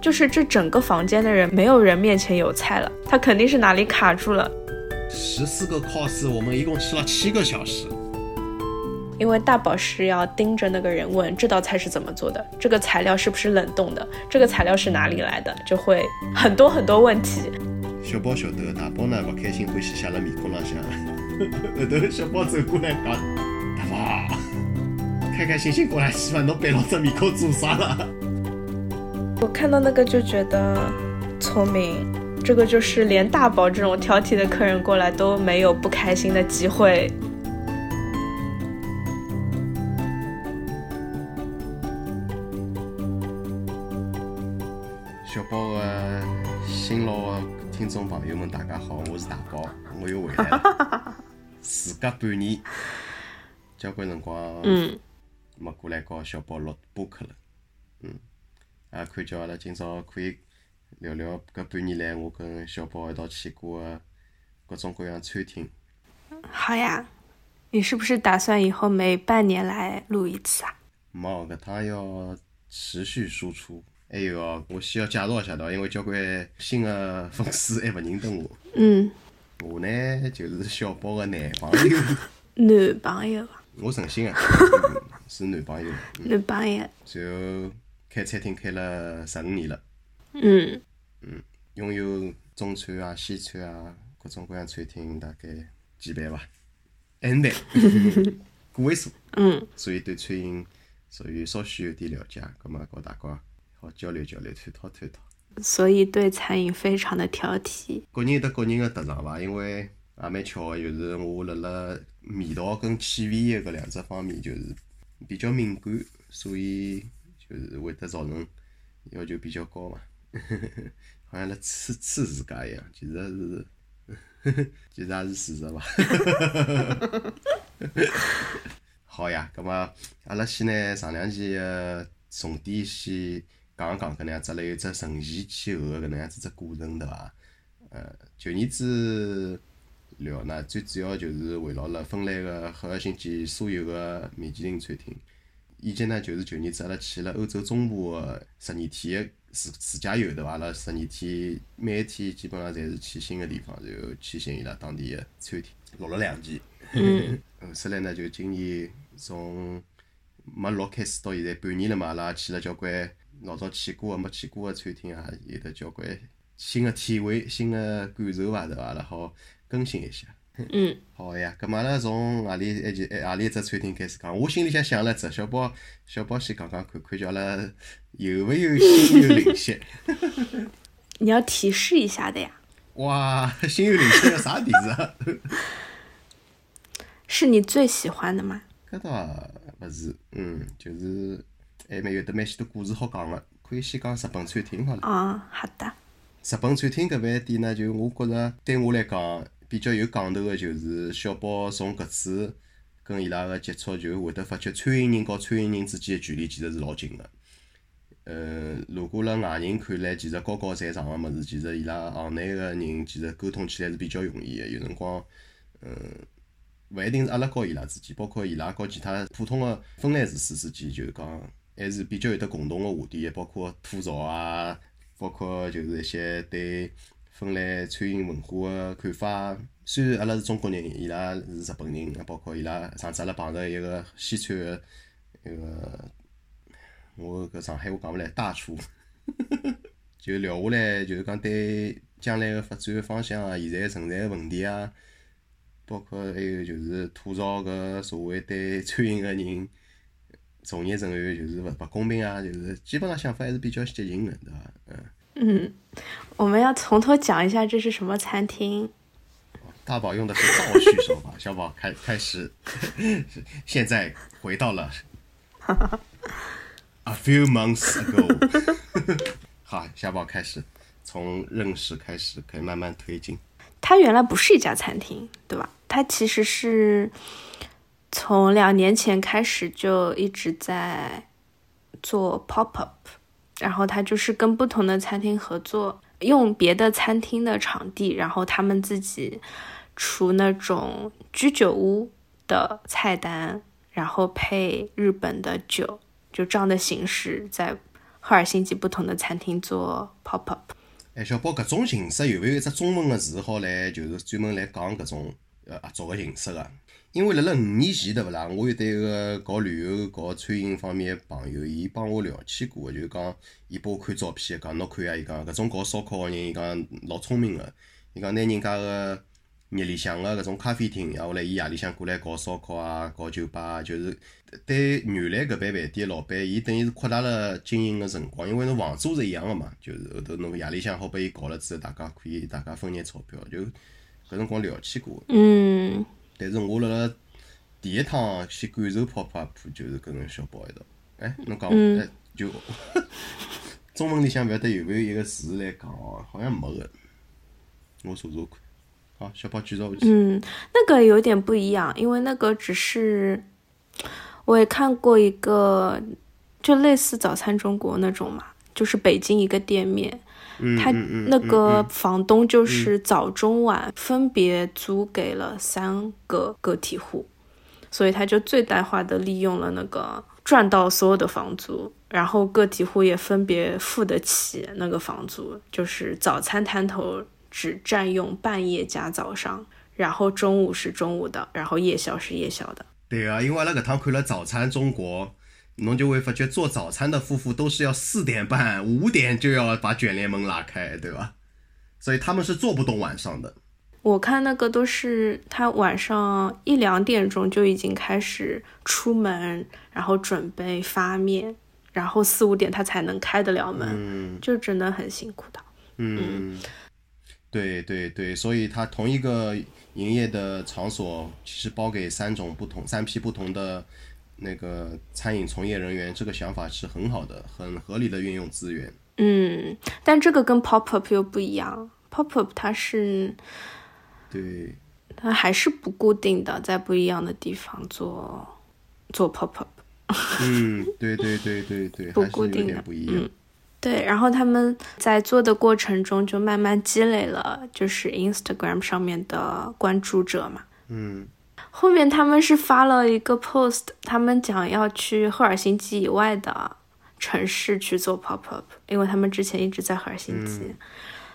就是这整个房间的人，没有人面前有菜了，他肯定是哪里卡住了。十四个 cos，我们一共吃了七个小时。因为大宝是要盯着那个人问这道菜是怎么做的，这个材料是不是冷冻的，这个材料是哪里来的，就会很多很多问题。小宝晓得，大宝呢不开心，欢喜写了面孔浪向。后头小宝走过来讲：“大宝，开开心心过来吃饭，侬背牢只面孔做啥了？”我看到那个就觉得聪明，这个就是连大宝这种挑剔的客人过来都没有不开心的机会。时隔半年，交关辰光没过来跟小宝录播客了，嗯。也看叫阿拉今朝可以聊聊搿半年来我跟小宝一道去过的各种各样餐厅。好呀，你是不是打算以后每半年来录一次啊？冇，搿趟要持续输出。还有哦，我需要介绍一下的，因为交关新的粉丝还勿认得我。嗯。我呢就是小宝的男朋友。男朋友。我诚心啊，是男朋友。男朋友。然后。开餐厅开了十五年了，嗯，嗯，拥有中餐啊、西餐啊各种各样餐厅大概几百吧，N 代，个位数，嗯，所以对餐饮属于稍许有点了解，葛末跟大家好交流交流，探讨探讨。所以对餐饮非常的挑剔。各人有得各人的特长伐，因为也蛮巧个，就是我辣辣味道跟气味的搿两只方面就是比较敏感，所以。就是会得造成要求比较高嘛，好像辣测测自家一样，其实是，其实也是事实伐？好呀，葛末阿拉先呢上两期个重点先讲讲搿能样子，来有只承前启后个搿能样子只过程对伐？呃，旧年子聊呢，最主要就是围绕了芬兰个赫尔辛基所有个米其林餐厅。以及呢，就是旧年子阿拉去了欧洲中部个十二天个自自驾游，对伐？阿拉十二天每一天基本上侪是去新个地方，然后去寻伊拉当地个餐厅，录了两期。嗯。后首来呢，就今年从没录开始到现在半年了嘛，阿拉也去了交关老早去过个没去过个餐厅啊，有得交关新个体会、新个感受伐？对伐？阿拉好更新一下。嗯，好呀，咁阿拉从何里一件何里一只餐厅开始讲？我心里向想了只，小宝小宝先讲讲看看，叫阿拉有没有心有灵犀？你要提示一下的呀。哇，心有灵犀个啥提示？是你最喜欢的吗？搿倒勿是，嗯，就是还蛮有得蛮许多故事好讲个，可以先讲日本餐厅好了。哦，好的。日本餐厅搿饭店呢，就我觉着对我来讲。比较有讲头个就是小宝从搿次跟伊拉个接触，就会得发觉餐饮人和餐饮人之间个距离其实是老近个。呃，如果辣外人看来，其实高高在上个物事，其实伊拉行内个人其实沟通起来是比较容易个。有辰光，嗯，勿一定是阿拉和伊拉之间，包括伊拉和其他普通个芬兰厨师之间，就是讲还是比较有得共同个话题，包括吐槽啊，包括就是一些对。芬兰餐饮文化个看法，虽然阿拉是中国人，伊拉是日本人，包括伊拉上次阿拉碰着一个西餐个一个，我搿上海话讲勿来，大厨，就聊下来，就是讲对将来个发展方向啊，现在存在个问题啊，包括还有就是吐槽搿社会对餐饮个人从业人员就是勿勿公平啊，就是基本上想法还是比较接近的，对伐？嗯。嗯，我们要从头讲一下这是什么餐厅。大宝用的是倒叙手法，小宝开开始，现在回到了 a few months ago。好，小宝开始从认识开始，可以慢慢推进。它原来不是一家餐厅，对吧？它其实是从两年前开始就一直在做 pop up。然后他就是跟不同的餐厅合作，用别的餐厅的场地，然后他们自己出那种居酒屋的菜单，然后配日本的酒，就这样的形式，在赫尔辛基不同的餐厅做 pop up。哎，小宝，搿种形式有没有一只中文的字好来，就是专门来讲搿种呃合作的形式个？因为辣辣五年前，对勿啦？我有对个搞旅游、搞餐饮方面个朋友，伊帮我聊起过个，就讲伊拨我看照片，讲侬看啊，伊讲搿种搞烧烤个人，伊讲老聪明个，伊讲拿人家个日里向个搿种咖啡厅，然后来伊夜里向过来搞烧烤啊，搞酒吧，就是对原来搿爿饭店老板，伊等于是扩大了经营个辰光，因为侬房租是一样个嘛，就是后头侬夜里向好拨伊搞了之后，大家可以大家分眼钞票，就搿辰光聊起过。嗯。但是我辣辣第一趟去感受泡泡铺，就是跟小宝一道。哎，侬讲，哎，就 中文里向勿晓得有没有一个词来讲哦？好像没个。我查查看。好，小宝继续下去。嗯，那个有点不一样，因为那个只是我也看过一个，就类似早餐中国那种嘛，就是北京一个店面。他那个房东就是早中晚分别租给了三个个体户，所以他就最大化的利用了那个赚到所有的房租，然后个体户也分别付得起那个房租，就是早餐摊头只占用半夜加早上，然后中午是中午的，然后夜宵是夜宵的。对啊，因为阿拉搿趟看了早餐中国。侬就会发觉做早餐的夫妇都是要四点半、五点就要把卷帘门拉开，对吧？所以他们是做不动晚上的。我看那个都是他晚上一两点钟就已经开始出门，然后准备发面，然后四五点他才能开得了门，就真的很辛苦的。嗯，对对对，所以他同一个营业的场所其实包给三种不同、三批不同的。那个餐饮从业人员这个想法是很好的，很合理的运用资源。嗯，但这个跟 pop up 又不一样，pop up 它是，对，它还是不固定的，在不一样的地方做做 pop up。嗯，对对对对对，不固定的，不一样。对，然后他们在做的过程中就慢慢积累了，就是 Instagram 上面的关注者嘛。嗯。后面他们是发了一个 post，他们讲要去赫尔辛基以外的城市去做 pop up，因为他们之前一直在赫尔辛基，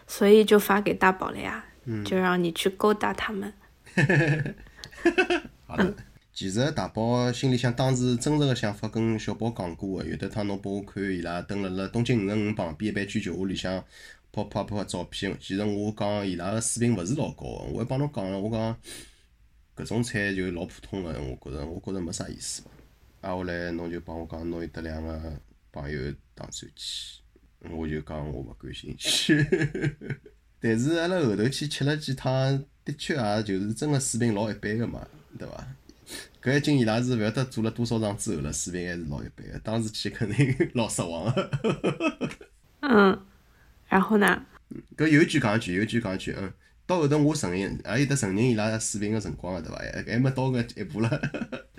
所以就发给大宝了呀，就让你去勾搭他们。好的，其实大宝心里想当时真实的想法跟小宝讲过的，有的趟侬拨我看伊拉蹲辣辣东京五十五旁边一般居酒屋里向 pop pop 的照片，其实我讲伊拉的水平勿是老高的，我还帮侬讲了，我讲。搿种菜就老普通个，我觉着，我觉着没啥意思。挨下来侬就帮我讲，侬有得两个朋友打算去，我就讲我勿感兴趣。但是阿拉后头去吃了几趟，的确也就是真个水平老一般个嘛，对伐？搿一斤伊拉是勿晓得做了多少场之后了，水平还是老一般个。当时去肯定老失望个。嗯，然后呢？搿有句讲句，有句讲句，嗯。到后头我承认，也有得承认伊拉水平个辰光个，对伐？还还没到搿一步了。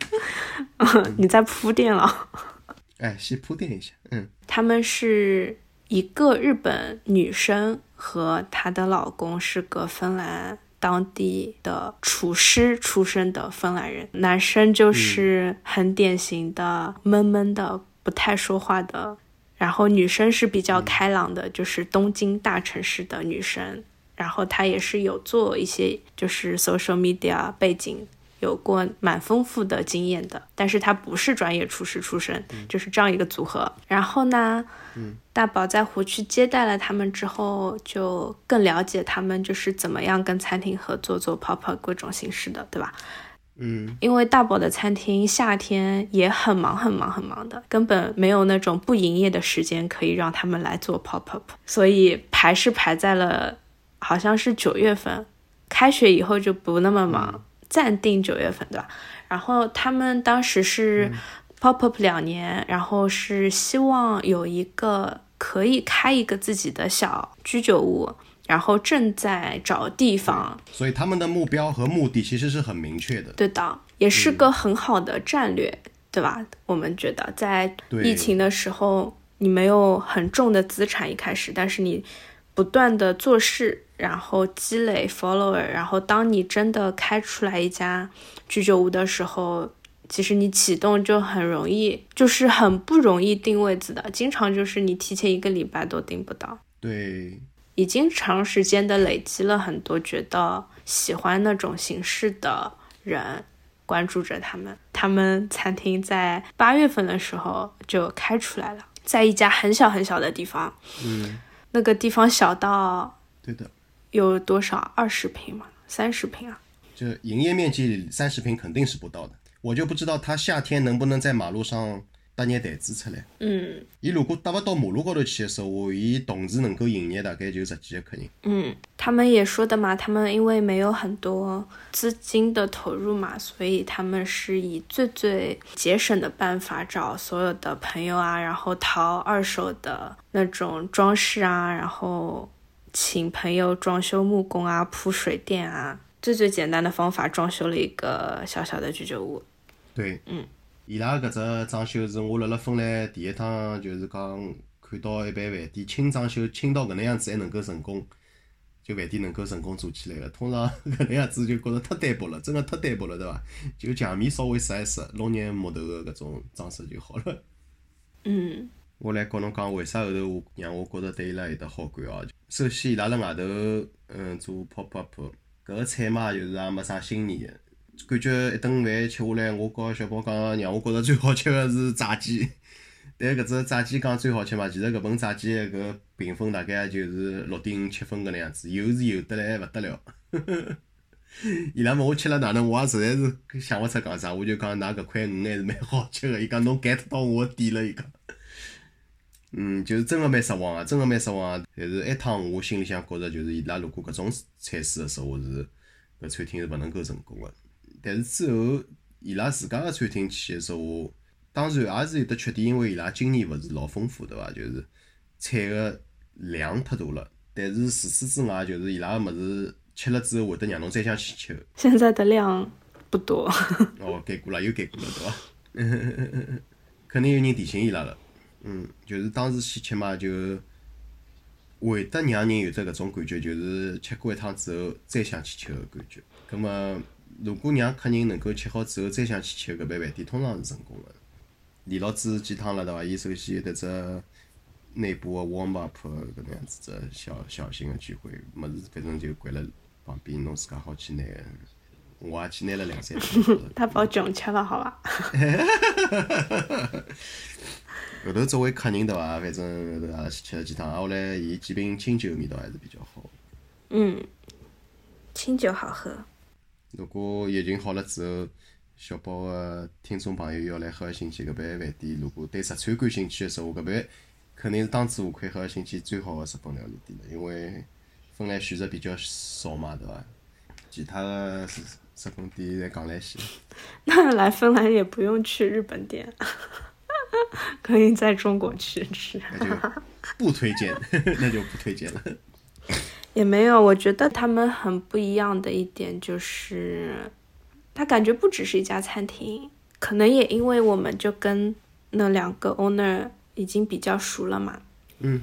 你在铺垫了。哎，先铺垫一下。嗯。他们是一个日本女生和她的老公是个芬兰当地的厨师出身的芬兰人，男生就是很典型的闷闷的、不太说话的，然后女生是比较开朗的，就是东京大城市的女生。然后他也是有做一些就是 social media 背景，有过蛮丰富的经验的，但是他不是专业厨师出身，就是这样一个组合。然后呢，嗯大宝在湖区接待了他们之后，就更了解他们就是怎么样跟餐厅合作做 pop up 各种形式的，对吧？嗯，因为大宝的餐厅夏天也很忙很忙很忙的，根本没有那种不营业的时间可以让他们来做 pop up，所以排是排在了。好像是九月份，开学以后就不那么忙，暂定九月份，对吧？然后他们当时是 pop up 两年，然后是希望有一个可以开一个自己的小居酒屋，然后正在找地方。所以他们的目标和目的其实是很明确的。对的，也是个很好的战略，对吧？我们觉得在疫情的时候。你没有很重的资产一开始，但是你不断的做事，然后积累 follower，然后当你真的开出来一家居酒屋的时候，其实你启动就很容易，就是很不容易定位子的，经常就是你提前一个礼拜都定不到。对，已经长时间的累积了很多觉得喜欢那种形式的人，关注着他们。他们餐厅在八月份的时候就开出来了。在一家很小很小的地方，嗯，那个地方小到对的，有多少？二十平吗？三十平啊？就营业面积三十平肯定是不到的。我就不知道他夏天能不能在马路上搭眼台子出来。嗯伊如果搭不到马路高头去的时候，伊同时能够营业大概就十几个客人。嗯，他们也说的嘛，他们因为没有很多资金的投入嘛，所以他们是以最最节省的办法找所有的朋友啊，然后淘二手的那种装饰啊，然后请朋友装修木工啊、铺水电啊，最最简单的方法装修了一个小小的居酒屋。对，嗯，伊拉搿只装修是我辣辣芬兰第一趟就是讲看到一般饭店轻装修轻到搿能样子还能够成功，就饭店能够成功做起来个。通常搿能样子就觉着太单薄了，真个太单薄了，对伐？就墙面稍微刷一刷，弄眼木头个搿种装饰就好了。嗯我来告侬讲，为啥后头我让我觉着对伊拉有得好感哦？首先，伊拉辣外头嗯做 pop up，搿个菜嘛就是也没啥新意个。感觉一顿饭吃下来，我告小宝讲，让我觉着最好吃个是炸鸡。但搿只炸鸡讲最好吃嘛，其实搿份炸鸡搿评分大概就是六点五七分搿能样子，油是油得来勿得了。伊拉问我吃了哪能，我也实在是想勿出讲啥，我就讲㑚搿块鱼还是蛮好吃个。伊讲侬 get 到我的点了，伊讲。嗯，就是真个蛮失望个，真个蛮失望个。但是一趟我心里向觉着，就是伊拉如果搿种菜式个时候是搿餐厅是勿能够成功个。但是之后伊拉自家个餐厅去个说话，当然也是有得缺点，因为伊拉经验勿是老丰富，对伐？就是菜个量太大了。但是除此之外，就是伊拉个物事吃了之后会得让侬再想去吃。现在的量不多。哦，改过了，又改过了，对伐？肯定有人提醒伊拉了。嗯，就是当时去吃嘛，就会得让人有得搿种感觉，就是吃过一趟之后再想去吃个感觉。葛么，如果让客人能够吃好之后再想去吃搿爿饭店，通常是成功个。李老师几趟了，对伐？伊首先有得只内部个 warm up 搿能样子只小小型个聚会，物事反正就掼辣旁边，侬自家好去拿。我也去拿了两三趟。他把穷吃了，好伐？后头作为客人对伐？反正后头也拉去吃了几趟，啊后来伊几瓶清酒味道还是比较好。嗯，清酒好喝。如果疫情好了之后，小宝个听众朋友要来赫尔辛基搿爿饭店，如果对日餐感兴趣个时候，搿爿肯定是当之无愧赫尔辛基最好个日本料理店了，因为芬兰选择比较少嘛，对伐？其他个日日本店侪讲来西。那来芬兰也不用去日本店，可以在中国去吃。那就不推荐，那就不推荐了。也没有，我觉得他们很不一样的一点就是，他感觉不只是一家餐厅，可能也因为我们就跟那两个 owner 已经比较熟了嘛，嗯，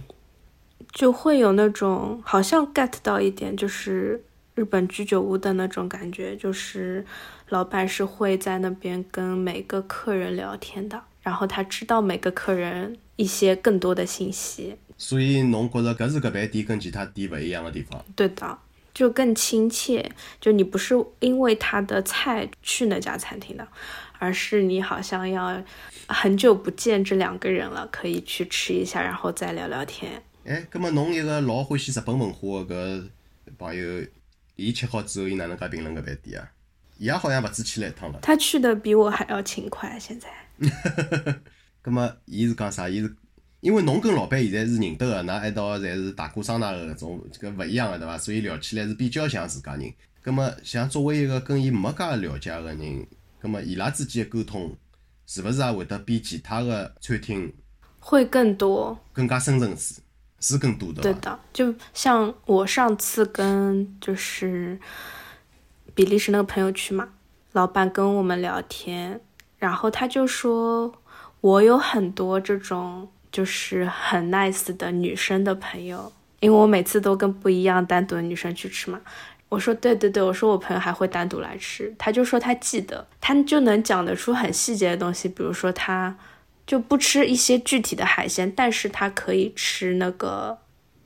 就会有那种好像 get 到一点，就是日本居酒屋的那种感觉，就是老板是会在那边跟每个客人聊天的，然后他知道每个客人一些更多的信息，所以侬觉着搿是搿爿店跟其他店勿一样的地方？对的，就更亲切。就你不是因为他的菜去那家餐厅的，而是你好像要很久不见这两个人了，可以去吃一下，然后再聊聊天。哎，葛末侬一个老欢喜日本文化个搿朋友，伊吃好之后，伊哪能介评论搿爿店啊？伊也好像勿止去了一趟了。他去的比我还要勤快，现在。葛末伊是讲啥？伊是因为侬跟老板现在是认得个，那一道侪是大哥桑拿个搿种，搿勿一样个对伐？所以聊起来是比较像自家人。葛末像作为一个跟伊没介了解个人，葛末伊拉之间个沟通，是勿是也会得比其他个餐厅会更多，更加深层次？是更多的？对的，就像我上次跟就是比利时那个朋友去嘛，老板跟我们聊天，然后他就说，我有很多这种就是很 nice 的女生的朋友，因为我每次都跟不一样单独的女生去吃嘛。我说对对对，我说我朋友还会单独来吃，他就说他记得，他就能讲得出很细节的东西，比如说他就不吃一些具体的海鲜，但是他可以吃那个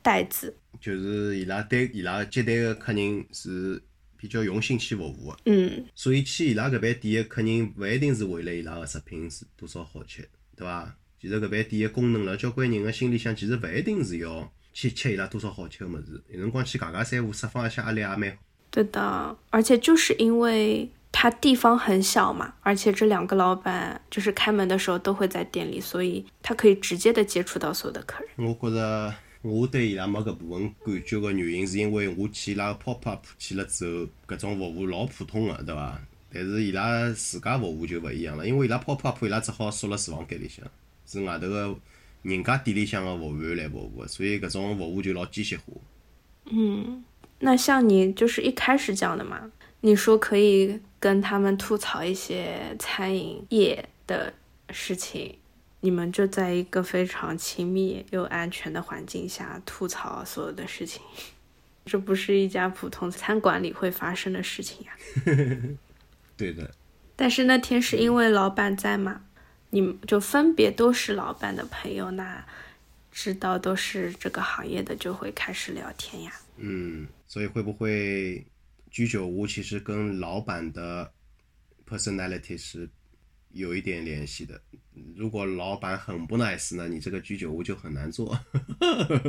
带子，就是伊拉对伊拉接待的客人是比较用心去服务的，嗯，所以去伊拉搿爿店的客人勿一定是为了伊拉的食品是多少好吃，对伐？其实搿爿店的功能辣交关人个心里向，其实勿一定是要去吃伊拉多少好吃个物事，有辰光去家家三胡释放一下压力也蛮好。对的，而且就是因为它地方很小嘛，而且这两个老板就是开门的时候都会在店里，所以他可以直接的接触到所有的客人。我觉着我对伊拉没搿部分感觉个原因，是因为我去伊拉个 pop up 去了之后，搿种服务老普通个，对伐？但是伊拉自家服务就勿一样了，因为伊拉 pop up 伊拉只好缩辣厨房间里向，是外头个人家店里向个服务员来服务个，所以搿种服务就老机械化。嗯，那像你就是一开始讲的嘛，你说可以跟他们吐槽一些餐饮业的事情，你们就在一个非常亲密又安全的环境下吐槽所有的事情，这不是一家普通餐馆里会发生的事情呀。对的，但是那天是因为老板在嘛，你们就分别都是老板的朋友，那知道都是这个行业的就会开始聊天呀。嗯，所以会不会居酒屋其实跟老板的 personality 是有一点联系的？如果老板很不 nice，那你这个居酒屋就很难做。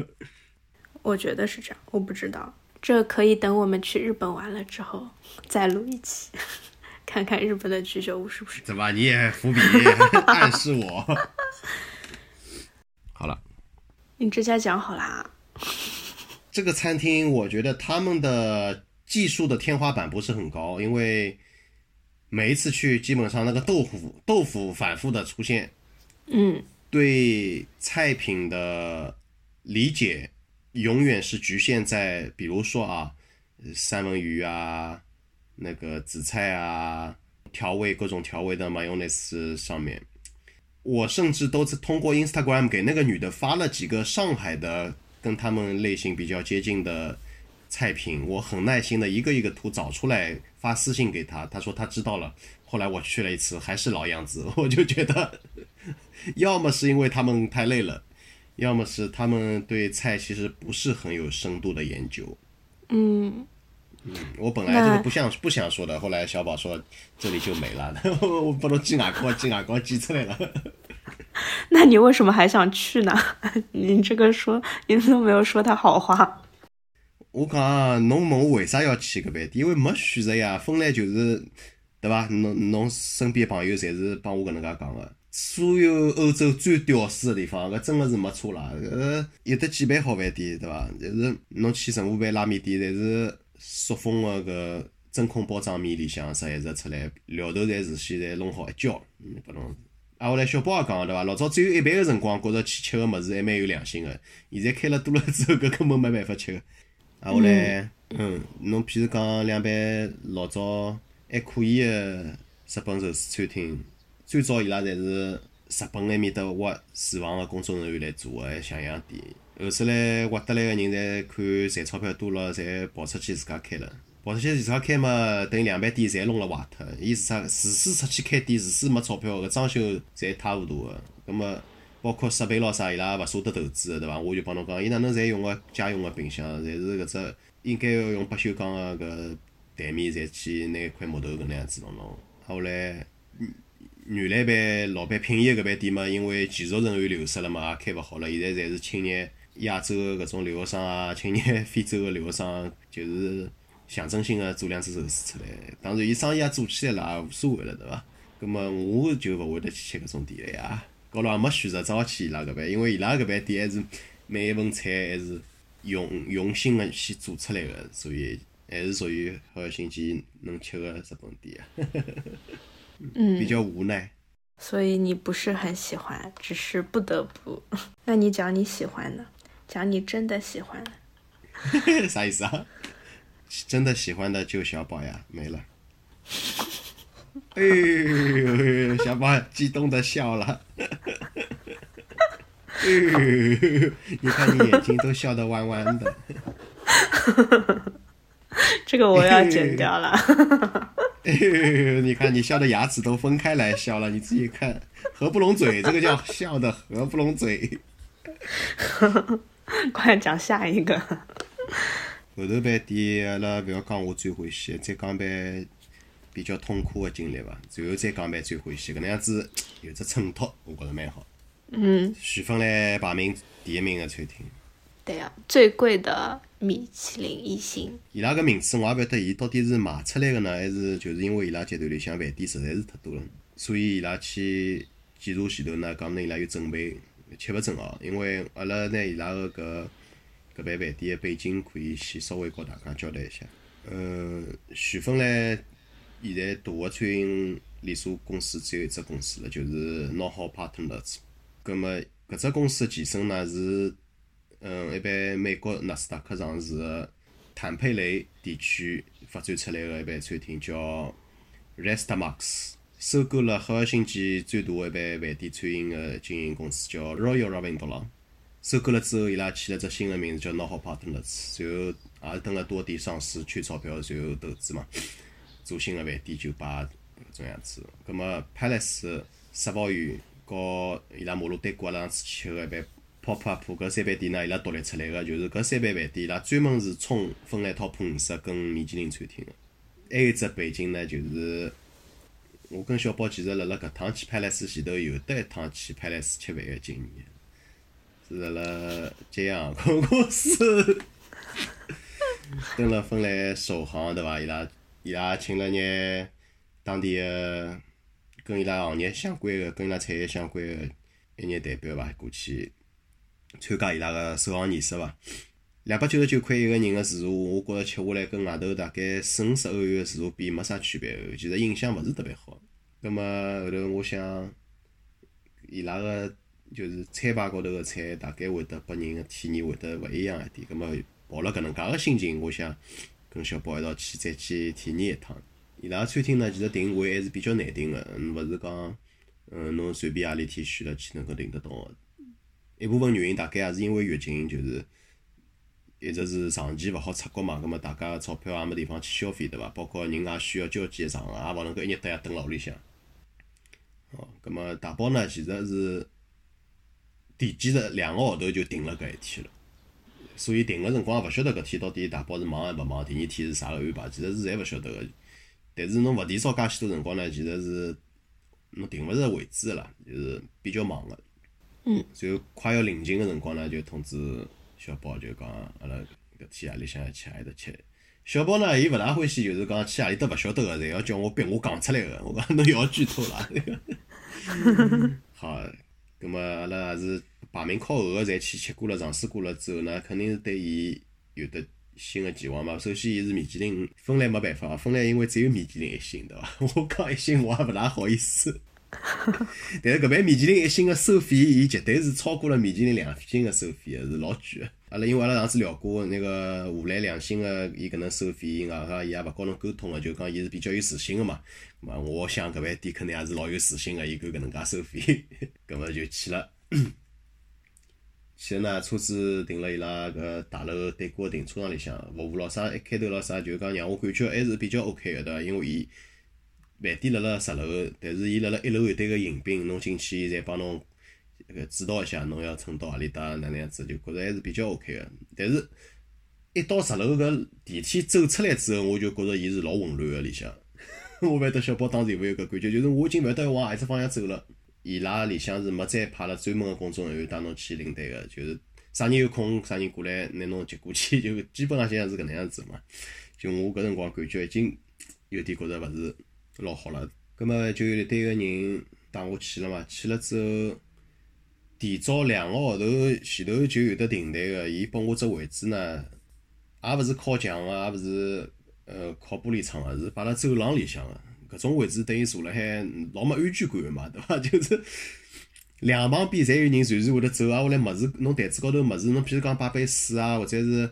我觉得是这样，我不知道，这可以等我们去日本玩了之后再录一期，看看日本的居酒屋是不是。怎么你也伏笔暗示我？好了，你这家讲好啦，这个餐厅我觉得他们的技术的天花板不是很高，因为每一次去基本上那个豆腐豆腐反复的出现，嗯，对菜品的理解永远是局限在，比如说啊，呃三文鱼啊，那个紫菜啊，调味各种调味的 mayonnaise 上面。我甚至都是通过 Instagram 给那个女的发了几个上海的跟他们类型比较接近的菜品，我很耐心的一个一个图找出来发私信给她，她说她知道了。后来我去了一次，还是老样子，我就觉得，要么是因为他们太累了，要么是他们对菜其实不是很有深度的研究。嗯，我本来就是不想不想说的，后来小宝说这里就没了，我把侬挤牙膏挤牙膏挤出来了。那你为什么还想去呢？你这个说，你都没有说他好话。我讲侬问我为啥要去搿饭店，因为没选择呀，本来就是对伐？侬侬身边朋友侪是帮我搿能介讲个。所有欧洲最屌丝的地方，搿真个是没错啦。搿有得几爿好饭店，对伐？就是侬去任何爿拉面店，侪是塑封个搿真空包装面里向直一直出来，料头侪事先侪弄好一浇，嗯，拨侬。啊，后来小宝也讲对伐？老早只有一半个辰光觉着去吃个物事还蛮有良心个，现在开了多了之后，搿根本没办法吃个。啊，后来，嗯，侬譬如讲两爿老早还可以个日本寿司餐厅，最早伊拉侪是日本埃面搭挖厨房个工作人员来做个，还像样店。后首来挖得来个人侪看赚钞票多了，侪跑出去自家开了。跑出去自家开嘛，等于两爿店侪弄了坏脱。伊自家？自私出去开店，自私没钞票，搿装修侪一塌糊涂个。葛末包括设备咾啥，伊拉也勿舍得投资个，对伐？我就帮侬讲，伊哪能侪用个家用个冰箱，侪是搿只应该要用不锈钢个搿台面，侪去拿块木头搿能样子弄弄。后来原来爿老板品业搿爿店嘛，因为技术人员流失了嘛，也开勿好了。现在侪是青年亚洲个搿种留学生啊，青年非洲个留学生，就是象征性个做两只寿司出来。当然，伊生意也做起来了，也无所谓了，对伐？葛末我就勿会得去吃搿种店了呀。高头也没选择，只好去伊拉搿爿，因为伊拉搿爿店还是每一份菜还是用用心个去做出来个，所以还是属于好星期能吃个日本店啊。比嗯，较无奈。所以你不是很喜欢，只是不得不。那你讲你喜欢的，讲你真的喜欢的。啥意思啊？真的喜欢的就小宝呀，没了。哎呦，小宝激动的笑了。哎呦你看你眼睛都笑得弯弯的。这个我要剪掉了。哎呦你看你笑的牙齿都分开来笑了，你自己看，合不拢嘴，这个叫笑的合不拢嘴。快讲下一个。后头班店阿拉勿要讲我最欢喜，再讲班比较痛苦的经历伐，最后再讲班最欢喜，搿能样子 有只衬托，我觉着蛮好。嗯，徐峰来排名第一名的餐厅。对呀，最贵的米其林一星。伊拉个名次我也勿晓得，伊到底是卖出来个呢，还是就是因为伊拉集团里向饭店实在是太多了，所以伊拉去检查前头呢，讲明伊拉有准备，吃勿准哦。因为阿拉拿伊拉个搿搿爿饭店个背景可以先稍微告大家交代一下。呃，徐芬来现在大个餐饮连锁公司只有一只公司了，就是 n o h o Partners。葛末搿只公司前身呢是。嗯，一般美国纳斯达克上市个坦佩雷地区发展出来个一爿餐厅叫 Restamax 收购了赫尔辛基最大个一爿饭店餐饮个经营公司叫 Royal Ravindala。收购了之后，伊拉起了只新个名字叫 Know-how Partners，然后也是等了多点上市圈钞票，然后投资嘛，做新个饭店酒吧搿种样子。葛末 Palace、世博园和伊拉马路对过阿拉上次去个一爿。Pop Up 搿三爿店呢，伊拉独立出来个，就是搿三爿饭店，伊拉专门是冲分了一套 Top 五十跟米其林餐厅个。还有只背景呢，就是我跟小宝其实辣辣搿趟去派莱斯前头有得一趟去派莱斯吃饭个经验，是辣辣揭阳航空公司，蹲辣芬兰首航对伐？伊拉伊拉请了眼当地个跟伊拉行业相关个、跟伊拉产业相关个一眼代表伐，过去。参加伊拉个首航仪式伐？两百九十九块一个人个自助，我觉着吃下来跟外头大概四五十欧元个自助比没啥区别个，其实印象勿是特别好。葛末后头我想，伊拉个就是餐牌高头个菜，大概会得拨人个体验会得勿一样一点。葛末抱了搿能介个心情，我想跟小宝一道去再去体验一趟。伊拉餐厅呢，其实定位还是比较难定个，勿是讲，嗯，侬随便何里天选了去能够订得到个。一部分原因大概也是因为疫情，就是一直是长期勿好出国嘛，葛末大家个钞票也没地方去消费，对伐？包括人也需要交际场合，也勿能够一日到夜蹲辣屋里向。哦，葛末大宝呢，其实是提前了两个号头就定了搿一天了，所以定个辰光也勿晓得搿天到底大宝是忙还勿忙，第二天是啥个安排，其实是侪勿晓得个。但是侬勿提早介许多辰光呢，其实是侬定勿着位置个啦，就是比较忙个。嗯，然后快要临近个辰光呢，就通知小宝，就讲阿拉搿天夜里向要去阿里搭吃。小宝呢，伊勿大欢喜，就是讲去阿里搭勿晓得个，侪要叫我逼我讲出来个。我讲侬要剧透啦。好，葛末阿拉也是排名靠后个，侪去吃过了、尝试过了之后呢，肯定是对伊有得新个期望嘛。首先，伊是米其林，芬兰没办法，芬兰因为只有米其林一星，对伐？我讲一星，我也勿大好意思。但是搿爿米其林一星个收费，伊绝对是超过了米其林两星个收费个，是老贵个。阿拉因为阿拉上次聊过，那个荷兰两星个，伊搿能收费，外加伊也勿告侬沟通个，就讲伊是比较有自信个嘛。嘛，我想搿爿店肯定也是老有自信个，伊敢搿能介收费，搿么就去了。去了呢，车子停辣伊拉搿大楼对过个停车场里向，服务咾啥一开头咾啥，就讲让我感觉还是比较 OK 个，对伐？因为伊。饭店辣辣十楼，但是伊辣辣一楼有得个迎宾，侬进去伊侪帮侬个指导一下，侬要乘到何里搭哪能样子，就觉着还是比较 OK 个。但是，一到十楼搿电梯走出来之后，我就觉着伊是老混乱个里向。我勿晓得小宝当时有没有搿感觉，就是我已经勿晓得往何只方向走了。伊拉里向是没再派了专门个工作人员带侬去领队个，就是啥人有空，啥人过来拿侬接过去，就基本上现在是搿能样子嘛。就我搿辰光感觉已经有点觉着勿是。老好了，葛末就有一堆个人带我去了嘛，去了之后，提早两个号头前头就有得订台个，伊拨我只位置呢，也勿是靠墙个，也勿是呃靠玻璃窗个，是摆辣走廊里向个，搿种位置等于坐辣海老没安全感个嘛，对伐？就是两旁边侪有人随时会得走啊，下来物事，侬台子高头物事，侬譬如讲摆杯水啊，或者是。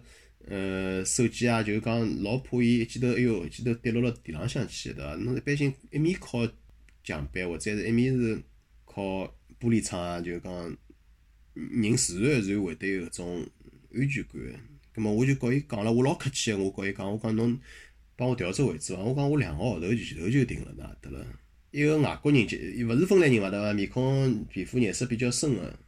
呃，手机啊，就是讲老怕伊一记头，哎哟，一记头跌落了地浪向去，对伐？侬一般性一面靠墙壁，或者是一面是靠玻璃窗啊，就是讲人自然而然会得有搿种安全感。葛末我就告伊讲了，我老客气个，我告伊讲，我讲侬帮我调只位置伐？我讲我两个号头前头就定了哪得了。一个外国人就勿是芬兰人伐？对伐？面孔皮肤颜色比较深个，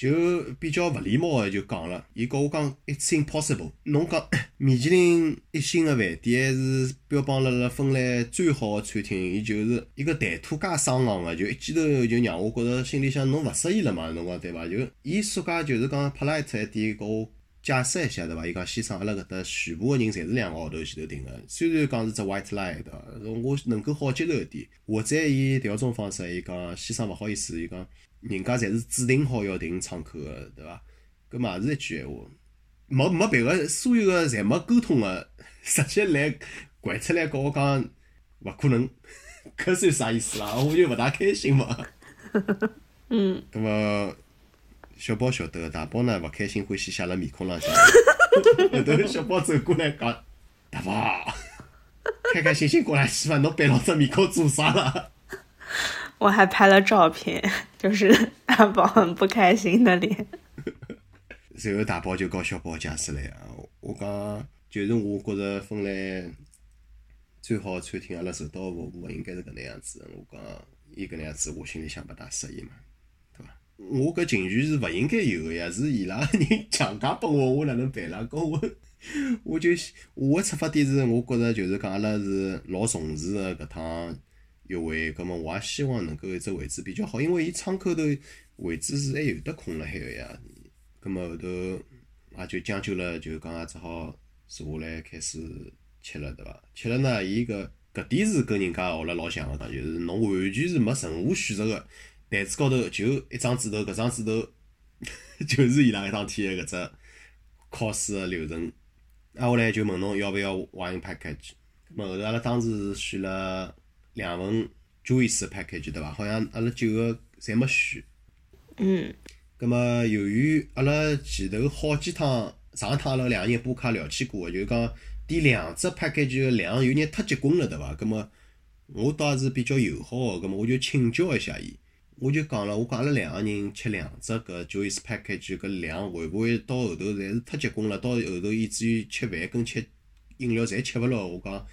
就比较勿礼貌个就讲了。伊告我讲，It's impossible。侬讲 米其林一星个饭店是标榜了辣芬兰最好个餐厅，伊就是一个谈吐介爽朗个，就一记头就让我觉着心里向侬勿适意了嘛？侬讲对伐？就伊说介就是讲 polite 一点，告我。解释一下对伐？伊讲先生，阿拉搿搭全部个人侪是两个号头前头订个，虽然讲是只 white lie 对伐？我能够好接受一点。或者伊调种方式，伊讲先生勿好意思，伊讲人家侪是指定好要停窗口个，对伐？搿嘛也是一句闲话，没没别个，所有个侪没沟通个，直接来掼出来跟我讲勿可能，搿算啥意思啦？我就勿大开心嘛。嗯。搿么？小宝晓得个，大宝呢勿开心，欢喜写辣面孔浪向。后头小宝走过来讲：“大宝，开开心心过来吃饭，侬背牢只面孔做啥了？”我还拍了照片，就是 大宝很不开心的脸。然后大宝就告小宝解释了呀，我讲就是我觉着芬兰最好个餐厅，阿拉受到个服务勿应该是搿能样子。我讲伊搿能样子，我心里向勿大适意嘛。我搿情绪是勿应该有个呀，是伊拉人 强加拨我，我哪能办啦？搿我我就我个出发点是，我觉着就是讲阿拉是老重视个搿趟约会，葛末我也希望能够一只位置比较好，因为伊窗口头位置是还有得空辣海个呀。葛末后头也就将就了，就讲只好坐下来开始吃了，对伐？吃了呢，伊搿搿点是跟人家学了老像个，就是侬完全是没任何选择个。台子高头就一张纸头，搿张纸头 就是伊拉一趟天个搿只考试个流程。挨下来就问侬要勿要 wine package。咾后头阿拉当时是选了两份 juice package，对伐？好像阿拉九个侪没选。嗯。葛么由于阿拉前头好几趟上趟阿拉两个人补卡聊起过个，就讲点两只 package 个量有眼太结棍了，对伐？葛么我倒是比较友好个，葛么我就请教一下伊。我就讲了，我讲阿拉两个人吃两只搿 juice package 搿量会勿会到后头侪是太结棍了？到后头以至于吃饭跟吃饮料侪吃勿落。我讲，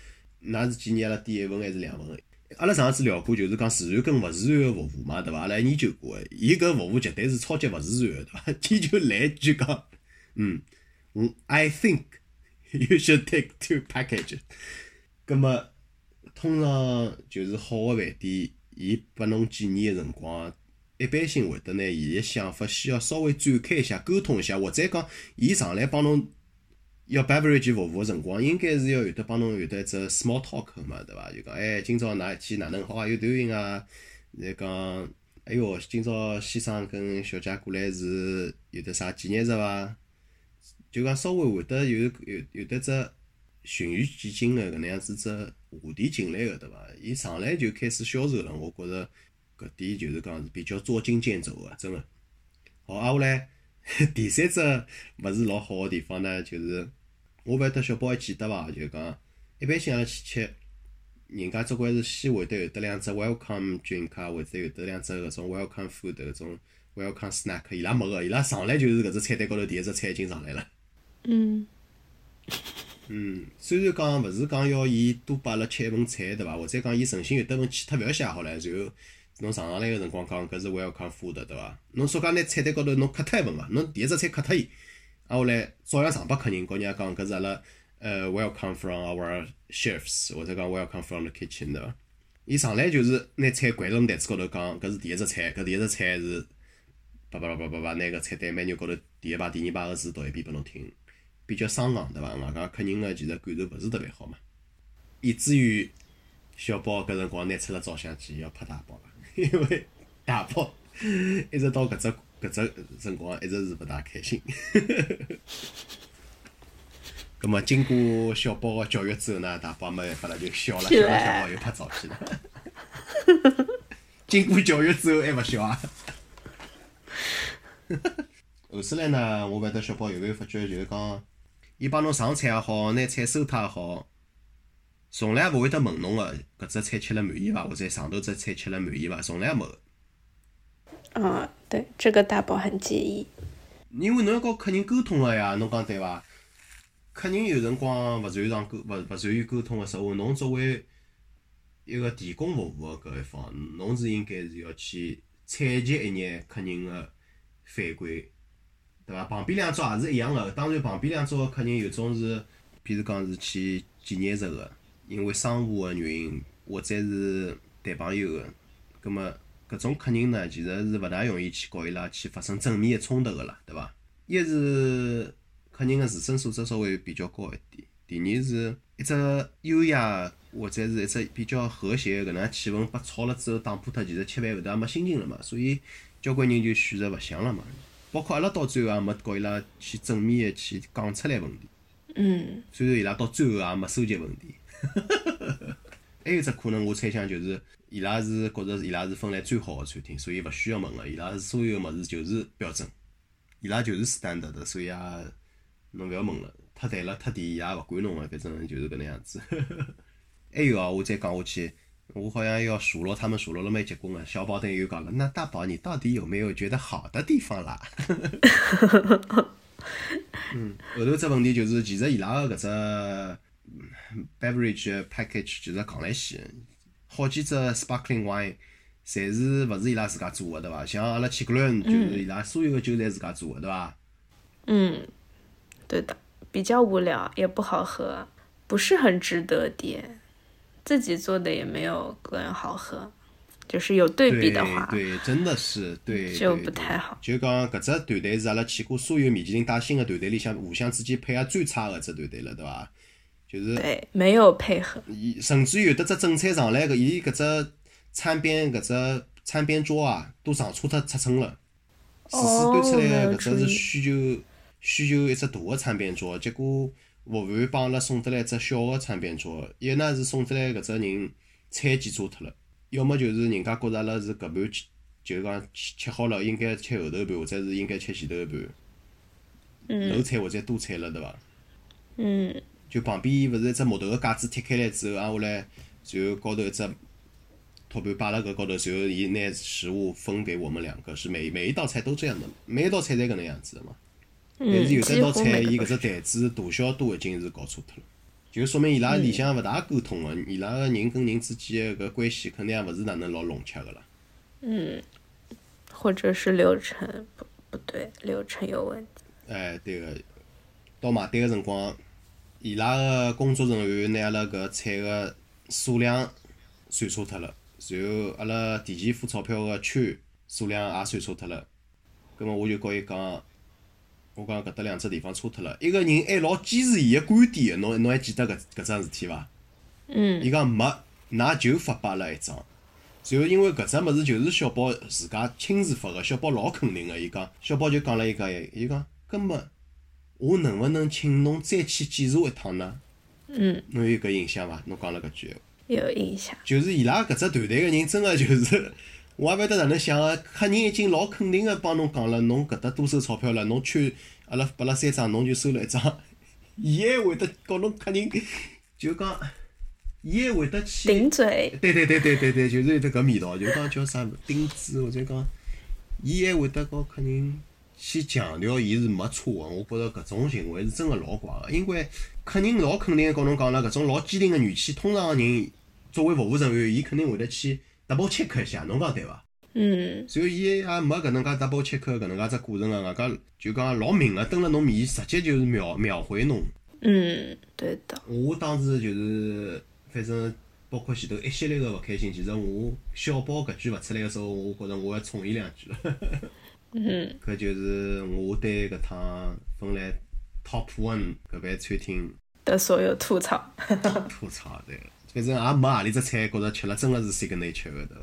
㑚是建议阿拉点一份还是两份？阿拉上次聊过，就是讲自然跟勿自然个服务嘛，对伐？阿拉研究过个，伊搿服务绝对是超级勿自然个，对伐？伊就来句讲，嗯，嗯，I think you should take two packages。葛末通常就是好个饭店。伊拨侬建议个辰光，一般性会得拿伊个想法先要稍微展开一下，沟通一下，或者讲，伊上来帮侬要 beverage 服务个辰光，应该是要有得帮侬有得一只 small talk 嘛，对伐？就讲，哎，今朝哪一天哪能好啊？有 doing 啊？再讲，哎哟，今朝先生跟小姐过来是有得啥纪念日伐？就讲稍微会得有有有得只循序渐进个搿能样子只。话题进来个对伐？伊上来就开始销售了，我觉着搿点就是讲是比较捉襟见肘个，真个。好，挨下来第三只勿是老好个地方呢，就是我勿晓得小宝还记得伐？就讲一般性阿拉去吃，人家总归是先会得有得两只 welcome drink 啊，或者有得两只搿种 welcome food 搿种 welcome snack，伊拉没个，伊拉上来就是搿只菜单高头第一只菜已经上来了。嗯。嗯，虽然讲勿是讲要伊多拨阿拉吃一份菜，对伐？或者讲伊诚心有得份气脱，勿要写好唻。然后侬上上来个辰光讲搿是 welcome food，对伐？侬说讲拿菜单高头侬磕脱一份伐？侬第一只菜磕脱伊，挨下来照样上拨客人，告人家讲搿是阿拉呃 welcome from our chefs，或者讲 welcome from the kitchen，对伐？伊上来就是拿菜掼到侬台子高头讲搿是第一只菜，搿第一只菜是叭叭叭叭叭叭，拿个菜单 menu 高头第一排、第二排个字读一遍拨侬听。比较生硬，对伐？外加客人个其实感受勿是特别好嘛，以至于小宝搿辰光拿出了照相机要拍大宝了，因为大宝一直到搿只搿只辰光一直是勿大开心。葛末经过小宝个教育之后呢，大宝没办法了，就笑了，笑了笑了又拍照片了。经过教育之后还勿笑啊？后首来呢，我勿晓得小宝有没有发觉，就是讲。伊帮侬上菜也好，拿菜收脱也好，从来勿会得问侬个搿只菜吃了满意伐？或者上头只菜吃了满意伐？从来没个。嗯，对，这个大宝很介意。因为侬要跟客人沟通个呀，侬讲对伐？客人有辰光勿擅长沟勿勿善于沟通个时候，侬作为一个提供服务个搿一方，侬是应该是要去采集一眼客人个反馈，对伐？旁边两桌也是一样个，当然旁边两桌个客人有种是，譬如讲是去纪念日个，因为商务个原因，或者是谈朋友个，葛末搿种客人呢，其实是勿大容易去告伊拉去发生正面个冲突个啦，对伐？一是客人个自身素质稍微比较高一点，第二是一只优雅或者是一只比较和谐个搿能样气氛被吵了之后打破脱，其实吃饭后头也没心情了嘛，所以交关人就选择勿想了嘛。包括阿拉到最后也没告伊拉去正面个去讲出来问题，嗯虽然伊拉到最后也没收集问题。还有只可能，我猜想就是伊拉是觉着伊拉是芬兰最好的餐厅，所以勿需要问个，伊拉是所有物事就是标准，伊拉就是 standard 的，所以也侬勿要问了，太淡了太甜，伊也勿管侬个，反正就是搿能样子。还有啊，我再讲下去，我好像要数落他们，数落了蛮结棍个。小宝等又讲了，那大宝你到底有没有觉得好的地方啦？嗯，后头只问题就是，其实伊拉个搿只嗯 beverage package 其实讲来西，好几只 sparkling wine，侪是勿是伊拉自家做个对伐？像阿拉 c h i c l o n 就是伊拉所有个酒侪自家做个对伐？嗯，对的，比较无聊，也不好喝，不是很值得点。自己做的也没有个人好喝，就是有对比的话，对对，真的是对，就不太好。对就讲搿只团队是阿拉去过所有米其林带星个团队里向互相之间配合最差个一只团队了，对伐？就是对，没有配合。伊甚至于有的只正餐上来个，伊搿只餐边搿只餐边桌啊，都上错脱尺寸了。厨师端出来个搿只是需求需求一只大个餐边桌，结果服务员帮阿拉送得来一只小个餐边桌，一呢是送得来搿只人菜记错脱了，要么就是人家觉着阿拉是搿盘就是讲吃吃好了，应该吃后头盘，或者是应该吃前头盘，漏菜或者多菜了，对伐？嗯就旁边伊勿是一只木头个架子踢开来之后，挨下来，然后高头一只托盘摆辣搿高头，然后伊拿食物分给我们两个，是每每一道菜都这样的，每一道菜侪搿能样子的嘛。但是有嗯，几的道菜伊搿只。台子大小都已经是搞错脱了，就说明伊拉里向勿大沟通个，伊拉个人跟人之间个搿关系肯定也勿是哪能老融洽个啦。嗯或者是流程不不对，流程有问题。哎，对个，到买单个辰光，伊拉个工作人员拿阿拉搿菜个数量算错脱了，然后阿拉提前付钞票个券数量也算错脱了。葛末我就告伊讲，我讲搿搭两只地方错脱了。一个人还老坚持伊个观点个，侬侬还记得搿搿桩事体伐？嗯伊讲没，㑚就发拨阿拉一张。然后因为搿只物事就是小宝自家亲自发个，小宝老肯定个。伊讲，小宝就讲了一个，伊讲，根本我能勿能请侬再去检查一趟呢？嗯，侬有搿印象伐？侬讲了搿句闲话，有印象。就是伊拉搿只团队个人真个就是，我也勿晓得哪能想个，客人已经老肯定个帮侬讲了，侬搿搭多收钞票了，侬去阿拉拨了三张，侬就收了一张，伊还会得告侬客人，就讲，伊还会得去。顶嘴，对对对对对对，就是有得搿味道，就讲叫啥顶嘴，或者讲，伊还会得告客人去强调伊是没错个。我觉着搿种行为是真个老怪个，因为客人老肯定个告侬讲了，搿种老坚定个语气，通常个人作为服务人员，伊肯定会得去 double check 一下，侬讲对伐？嗯所以伊也没搿能介 double check 搿能介只过程个，外加就讲老明个，蹲辣侬面前直接就是秒秒回侬。嗯，对的。我当时就是，反正包括前头一系列个勿开心，其实我小宝搿句勿出来个时候，我觉着我要冲伊两句了。嗯搿就是我对搿趟芬兰 Top One 搿爿餐厅的所有吐槽。吐槽对。反正也没何里只菜觉着吃了真的是 signature 的对？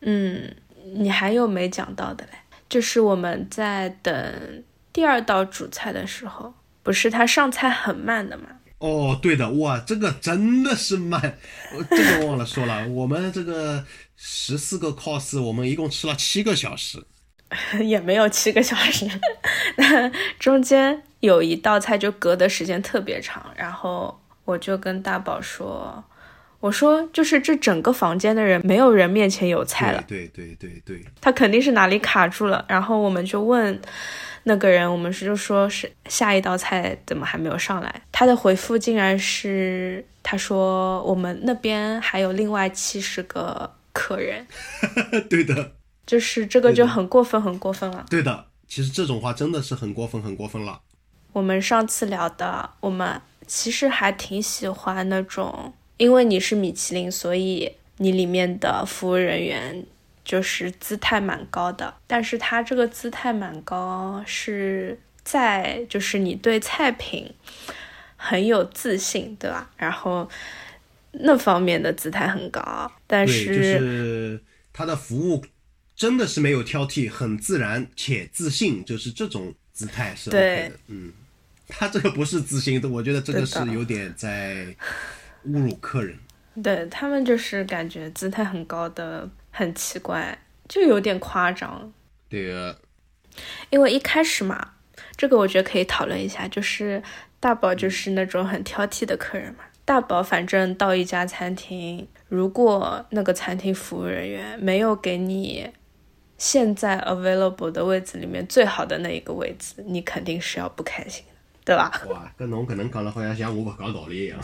嗯，你还有没讲到的嘞？就是我们在等第二道主菜的时候，不是它上菜很慢的吗？哦，对的，哇，这个真的是慢，我 这个忘了说了，我们这个十四个 course，我们一共吃了七个小时。也没有七个小时，那中间有一道菜就隔的时间特别长，然后我就跟大宝说，我说就是这整个房间的人没有人面前有菜了，对对对对对，他肯定是哪里卡住了。然后我们就问那个人，我们是就说是下一道菜怎么还没有上来？他的回复竟然是他说我们那边还有另外七十个客人，对的，就是这个就很过分，很过分了。对的，其实这种话真的是很过分，很过分了。我们上次聊的，我们其实还挺喜欢那种。因为你是米其林，所以你里面的服务人员就是姿态蛮高的。但是他这个姿态蛮高，是在就是你对菜品很有自信，对吧？然后那方面的姿态很高，但是就是他的服务真的是没有挑剔，很自然且自信，就是这种姿态是 OK 的。嗯，他这个不是自信的，我觉得这个是有点在。侮辱客人，对他们就是感觉姿态很高的，很奇怪，就有点夸张。对啊，因为一开始嘛，这个我觉得可以讨论一下，就是大宝就是那种很挑剔的客人嘛。大宝反正到一家餐厅，如果那个餐厅服务人员没有给你现在 available 的位置里面最好的那一个位置，你肯定是要不开心。对吧？哇，跟侬搿能讲了，好像像我勿讲道理一样。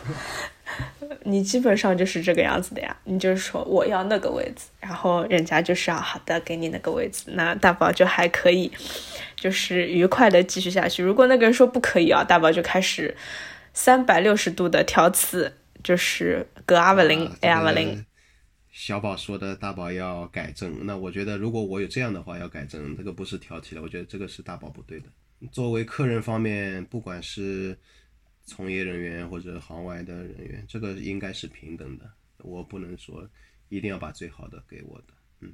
你基本上就是这个样子的呀，你就是说我要那个位置，然后人家就是要好的给你那个位置，那大宝就还可以，就是愉快的继续下去。如果那个人说不可以啊，大宝就开始三百六十度的挑刺，就是格阿文林，埃阿文林。小宝说的大宝要改正，那我觉得如果我有这样的话要改正，这个不是挑剔了，我觉得这个是大宝不对的。作为客人方面，不管是从业人员或者行外的人员，这个应该是平等的。我不能说一定要把最好的给我的，嗯。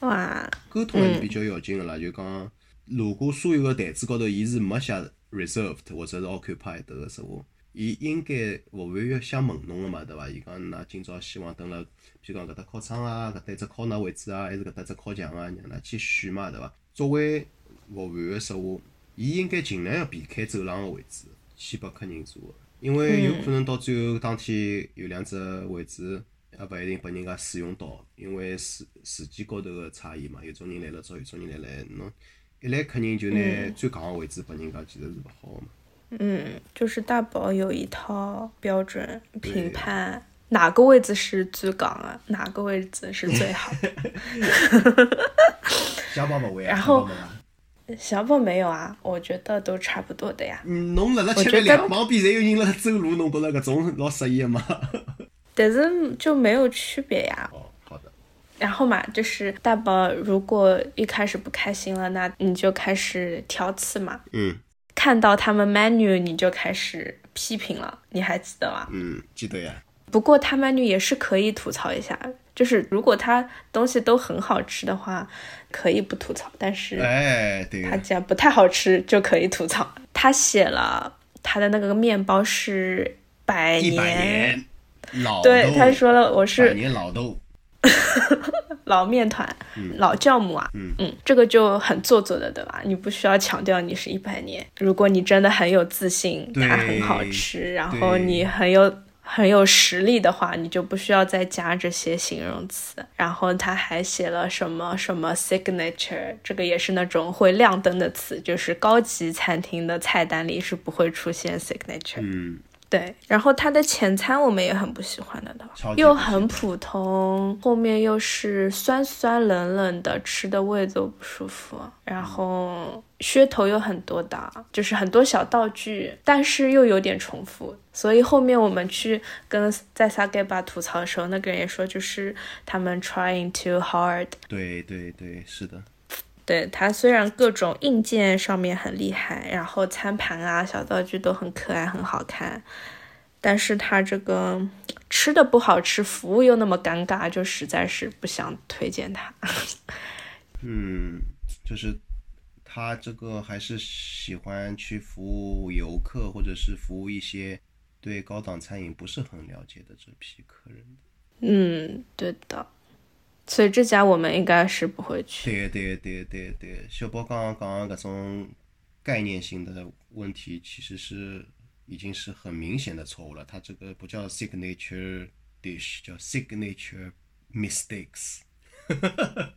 哇，沟通还是比较要紧的啦。就讲，如果所有的台子高头伊是没写 reserved 或者是 occupied 的说话，伊应该服务员想问侬个嘛，对伐？伊讲㑚今朝希望等辣，譬如讲搿搭靠窗啊，搿搭只靠哪位置啊，还是搿搭只靠墙啊，让㑚去选嘛，对伐？作为服务员个说话，伊应该尽量要避开走廊个位置，去拨客人坐，因为有可能到最后当天有两只位置，也勿一定拨人家使用到，因为时时间高头个差异嘛，有种人来了早，有种人来来侬一来客人就拿最戆个位置拨人家，其实是勿好个嘛。嗯，就是大宝有一套标准评判，哪个位置是最戆啊？哪个位置是最好？小宝勿会啊，然后。小宝没有啊，我觉得都差不多的呀。嗯，侬辣辣吃饭两旁边侪有人辣走路，侬觉着搿种老适意吗？但是就没有区别呀。哦，好的。然后嘛，就是大宝如果一开始不开心了，那你就开始挑刺嘛。嗯。看到他们 menu 你就开始批评了，你还记得吗？嗯，记得呀。不过他 menu 也是可以吐槽一下，就是如果他东西都很好吃的话。可以不吐槽，但是哎，对，他既然不太好吃，就可以吐槽。他写了他的那个面包是百年老对，他说了我是百年老豆，老面团，老酵母啊，嗯嗯，这个就很做作的，对吧？你不需要强调你是一百年。如果你真的很有自信，它很好吃，然后你很有。很有实力的话，你就不需要再加这些形容词。然后他还写了什么什么 signature，这个也是那种会亮灯的词，就是高级餐厅的菜单里是不会出现 signature。嗯。对，然后它的前餐我们也很不喜欢的，又很普通，后面又是酸酸冷冷的，吃的胃都不舒服。然后噱头又很多的，就是很多小道具，但是又有点重复。所以后面我们去跟在萨盖巴吐槽的时候，那个人也说，就是他们 trying too hard。对对对，是的。对它虽然各种硬件上面很厉害，然后餐盘啊、小道具都很可爱、很好看，但是它这个吃的不好吃，服务又那么尴尬，就实在是不想推荐它。嗯，就是他这个还是喜欢去服务游客，或者是服务一些对高档餐饮不是很了解的这批客人。嗯，对的。所以这家我们应该是不会去。对对对对对，小宝刚刚讲搿种概念性的问题，其实是已经是很明显的错误了。它这个不叫 signature dish，叫 signature mistakes。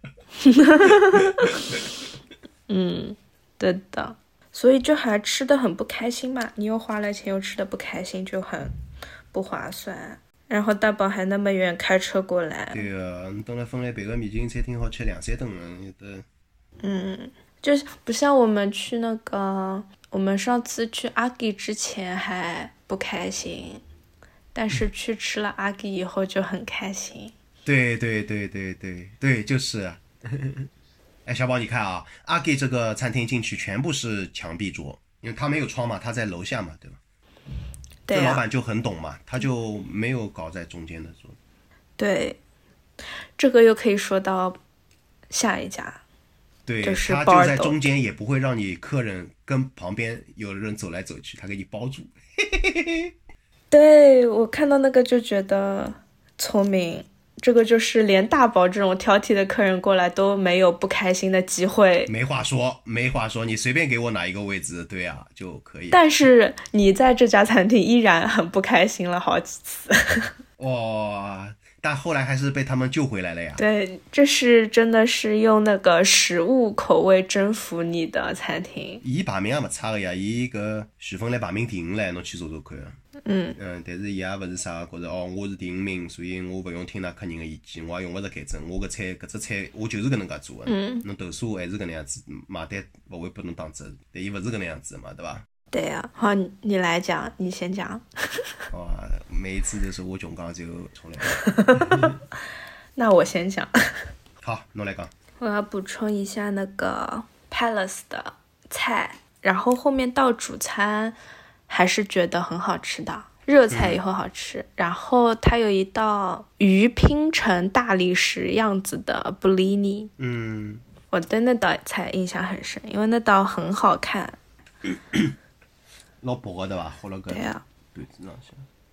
嗯，对的，所以就还吃的很不开心嘛。你又花了钱，又吃的不开心，就很不划算。然后大宝还那么远开车过来，对啊，你等了芬兰别个米其林餐厅好吃两三顿了，有的。嗯，就是不像我们去那个，我们上次去阿吉之前还不开心，但是去吃了阿吉以后就很开心。对对对对对对，就是。哎，小宝，你看啊，阿给这个餐厅进去全部是墙壁桌，因为他没有窗嘛，他在楼下嘛，对吧？对啊。这老板就很懂嘛，他就没有搞在中间的桌。对，这个又可以说到下一家。对，就是他就在中间，也不会让你客人跟旁边有人走来走去，他给你包住。对我看到那个就觉得聪明。这个就是连大宝这种挑剔的客人过来都没有不开心的机会，没话说，没话说，你随便给我哪一个位置，对啊，就可以。但是你在这家餐厅依然很不开心了好几次。哇！但后来还是被他们救回来了呀。对，这是真的是用那个食物口味征服你的餐厅。伊排名也没差的呀，伊个徐峰来排名第五唻，侬去查查看。嗯嗯，但是伊也勿是啥觉着哦，我是第五名，所以我勿用听那客人个意见，我也用勿着改正。我个菜搿只菜我就是搿能介做个。嗯。侬投诉还是搿能样子，买单勿会拨侬打折。但伊勿是搿能样子嘛，对伐？对呀，好，你来讲，你先讲。哇，每一次都是我穷讲就重来。那我先讲。好，侬来讲。我要补充一下那个 Palace 的菜，然后后面到主餐。还是觉得很好吃的，热菜也很好吃。然后它有一道鱼拼成大理石样子的布里尼，嗯，我对那道菜印象很深，因为那道很好看。老薄的对吧，和了个对呀，对子。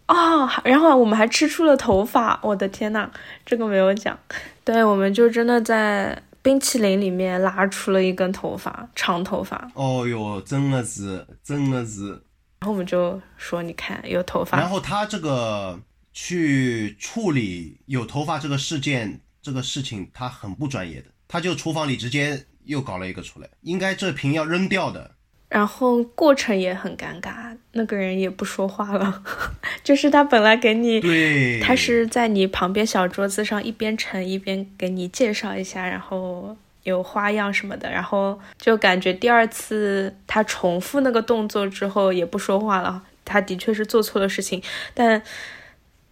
哦，然后我们还吃出了头发，我的天呐，这个没有讲。对，我们就真的在冰淇淋里面拉出了一根头发，长头发。哦哟，真的是，真的是。然后我们就说，你看有头发。然后他这个去处理有头发这个事件这个事情，他很不专业的，他就厨房里直接又搞了一个出来，应该这瓶要扔掉的。然后过程也很尴尬，那个人也不说话了，就是他本来给你，对，他是在你旁边小桌子上一边盛一边给你介绍一下，然后。有花样什么的，然后就感觉第二次他重复那个动作之后也不说话了。他的确是做错了事情，但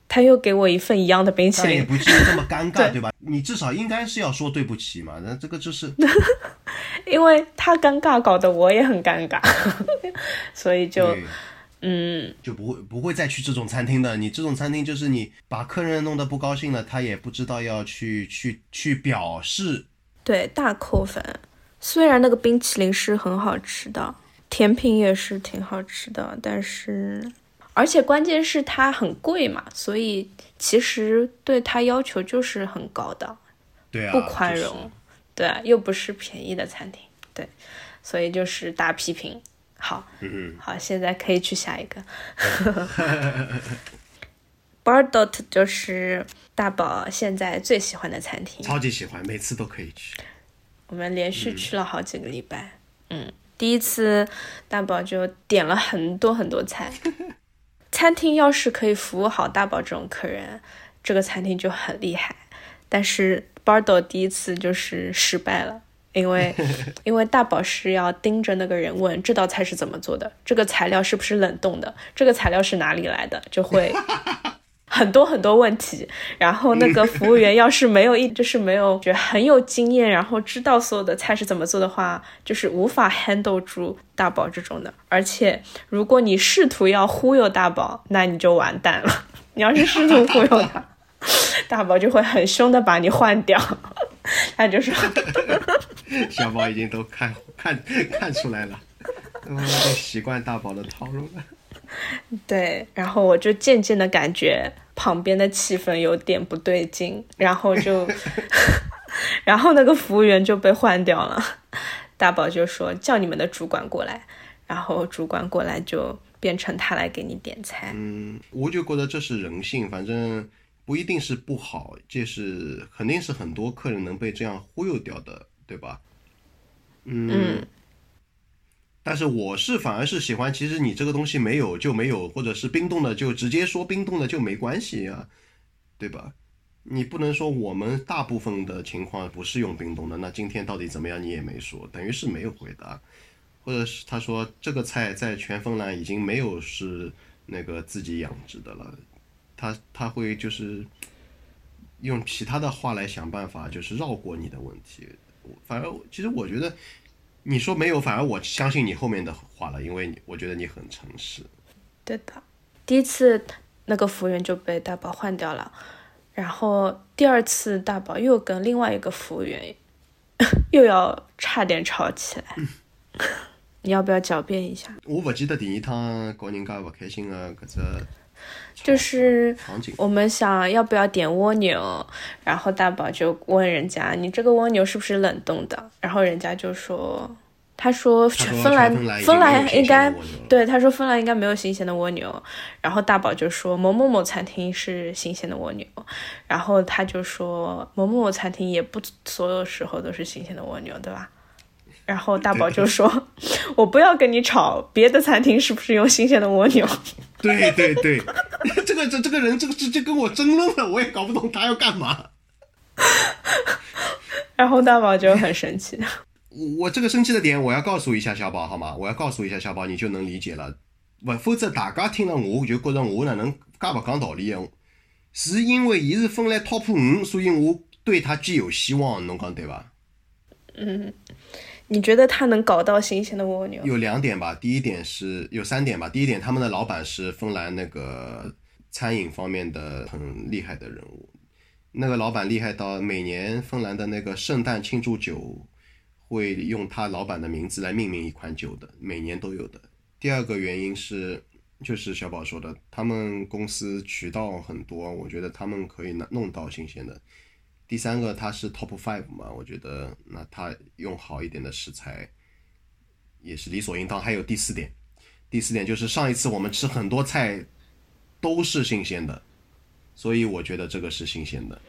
他又给我一份一样的冰淇淋，也不至于这么尴 尬，对吧？你至少应该是要说对不起嘛。那这个就是，因为他尴尬，搞得我也很尴尬，所以就嗯，就不会不会再去这种餐厅的。你这种餐厅就是你把客人弄得不高兴了，他也不知道要去去去表示。对，大扣分。虽然那个冰淇淋是很好吃的，甜品也是挺好吃的，但是，而且关键是它很贵嘛，所以其实对它要求就是很高的，对啊，不宽容，对，又不是便宜的餐厅，对，所以就是大批评。好，嗯好，现在可以去下一个。Bardot 就是大宝现在最喜欢的餐厅，超级喜欢，每次都可以去。我们连续去了好几个礼拜。嗯，第一次大宝就点了很多很多菜。餐厅要是可以服务好大宝这种客人，这个餐厅就很厉害。但是 Bardot 第一次就是失败了，因为 因为大宝是要盯着那个人问这道菜是怎么做的，这个材料是不是冷冻的，这个材料是哪里来的，就会。很多很多问题，然后那个服务员要是没有一就是没有觉得很有经验，然后知道所有的菜是怎么做的话，就是无法 handle 住大宝这种的。而且如果你试图要忽悠大宝，那你就完蛋了。你要是试图忽悠他，大宝就会很凶的把你换掉。他就说，小宝已经都看看看出来了，嗯，习惯大宝的套路了。对，然后我就渐渐的感觉旁边的气氛有点不对劲，然后就，然后那个服务员就被换掉了。大宝就说叫你们的主管过来，然后主管过来就变成他来给你点菜。嗯，我就觉得这是人性，反正不一定是不好，这是肯定是很多客人能被这样忽悠掉的，对吧？嗯。但是我是反而是喜欢，其实你这个东西没有就没有，或者是冰冻的就直接说冰冻的就没关系啊，对吧？你不能说我们大部分的情况不是用冰冻的，那今天到底怎么样你也没说，等于是没有回答，或者是他说这个菜在全芬兰已经没有是那个自己养殖的了，他他会就是用其他的话来想办法，就是绕过你的问题。反正其实我觉得你说没有，反而我相信你后面的话了，因为你我觉得你很诚实。对的，第一次那个服务员就被大宝换掉了。然后第二次大宝又跟另外一个服务员又要差点吵起来，你要不要狡辩一下？我不记得第一趟搞人家不开心的搿只，就是我们想要不要点蜗牛，然后大宝就问人家你这个蜗牛是不是冷冻的，然后人家就说。他说芬兰芬兰应该对他说芬兰应该没有新鲜的蜗牛，然后大宝就说某某某餐厅是新鲜的蜗牛，然后他就说某某某餐厅也不所有时候都是新鲜的蜗牛，对吧？然后大宝就说，我不要跟你吵，别的餐厅是不是用新鲜的蜗牛？对对对，这个这这个人这个直接跟我争论了，我也搞不懂他要干嘛。然后大宝就很生气。我这个生气的点，我要告诉一下小宝，好吗？我要告诉一下小宝，你就能理解了。不，否则大家听了我就觉得我哪能介不讲道理啊？是因为伊是分来 top 五，所以我对他具有希望，侬讲对吧？嗯，你觉得他能搞到新鲜的蜗牛？有两点吧，第一点是有三点吧。第一点，他们的老板是芬兰那个餐饮方面的很厉害的人物，那个老板厉害到每年芬兰的那个圣诞庆祝酒。会用他老板的名字来命名一款酒的，每年都有的。第二个原因是，就是小宝说的，他们公司渠道很多，我觉得他们可以拿弄到新鲜的。第三个，它是 top five 嘛，我觉得那他用好一点的食材也是理所应当。还有第四点，第四点就是上一次我们吃很多菜都是新鲜的，所以我觉得这个是新鲜的。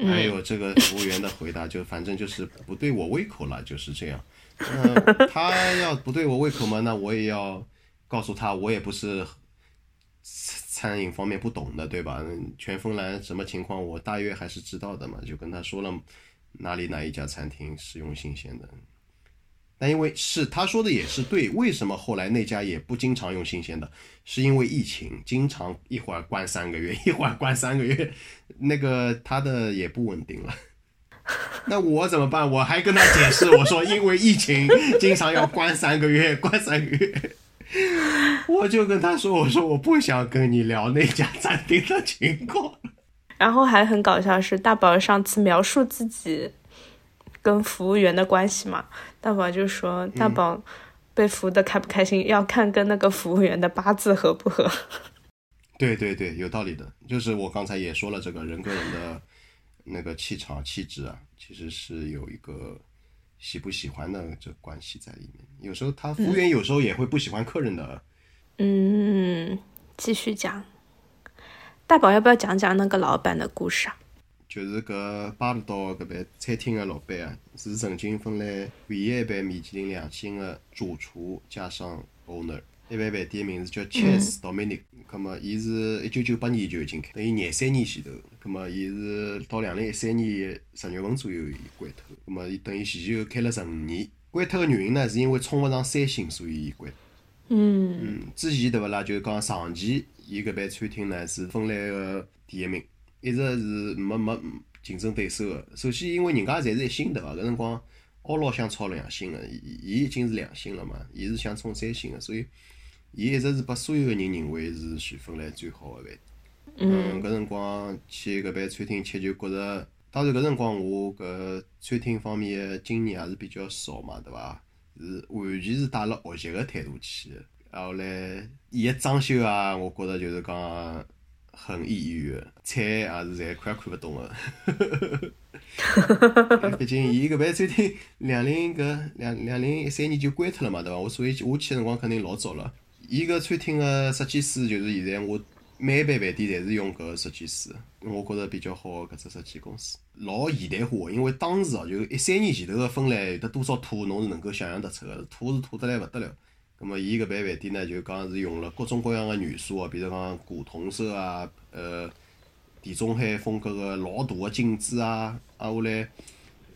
还有这个服务员的回答，就反正就是不对我胃口了，就是这样。嗯，他要不对我胃口嘛，那我也要告诉他，我也不是餐饮方面不懂的，对吧？全芬兰什么情况，我大约还是知道的嘛，就跟他说了哪里哪一家餐厅是用新鲜的。那因为是他说的也是对，为什么后来那家也不经常用新鲜的？是因为疫情，经常一会儿关三个月，一会儿关三个月，那个他的也不稳定了。那我怎么办？我还跟他解释，我说因为疫情，经常要关三个月，关三个月。我就跟他说，我说我不想跟你聊那家餐厅的情况。然后还很搞笑是，大宝上次描述自己。跟服务员的关系嘛，大宝就说大宝被服的开不开心，要看跟那个服务员的八字合不合。对对对，有道理的，就是我刚才也说了，这个人跟人的那个气场气质啊，其实是有一个喜不喜欢的这关系在里面。有时候他服务员有时候也会不喜欢客人的。嗯，继续讲，大宝要不要讲讲那个老板的故事啊？就是个巴厘岛搿边餐厅的老板啊，是曾经分来唯一一爿米其林两星的主厨加上 owner。一爿饭店名字叫 Chess Dominic。葛末伊是一九九八年就已经开，等于廿三年前头。葛末伊是到两零一三年十月份左右伊关脱。葛末伊等于前前后后开了十五年。关脱个原因呢，是因为冲勿上三星，所以伊关。嗯。嗯，之前对勿啦？就是讲长期，伊搿爿餐厅呢是芬兰个第一名。一直是没没竞争对手个。首先，因为人家侪是一星对伐？搿辰光，奥老想炒两星个，伊伊已经是两星了嘛，伊是想冲三星个，所以伊一直是把所有个人认为是全芬兰最好个饭。嗯。搿辰光去搿爿餐厅吃，就觉着，当然搿辰光我搿餐厅方面个经验也是比较少嘛，对伐？是完全是带了学习个态度去。然后来，伊个装修啊，我觉着就是讲。很抑郁个，菜也是侪快看勿懂个。毕竟伊搿爿餐厅两零搿两两零一三年就关脱了嘛，对伐？我所以我去个辰光肯定老早了。伊搿餐厅个设计师就是现在我每一爿饭店侪是用搿个设计师，我觉着比较好搿只设计公司，老现代化个。因为当时哦，就一三年前头个芬兰有得多少土，侬是能够想象得出个，土是土得来勿得了。葛末伊搿爿饭店呢，就讲是用了各种各样个元素哦，比如讲古铜色啊，呃。地中海风格个老大个镜子啊，挨下来，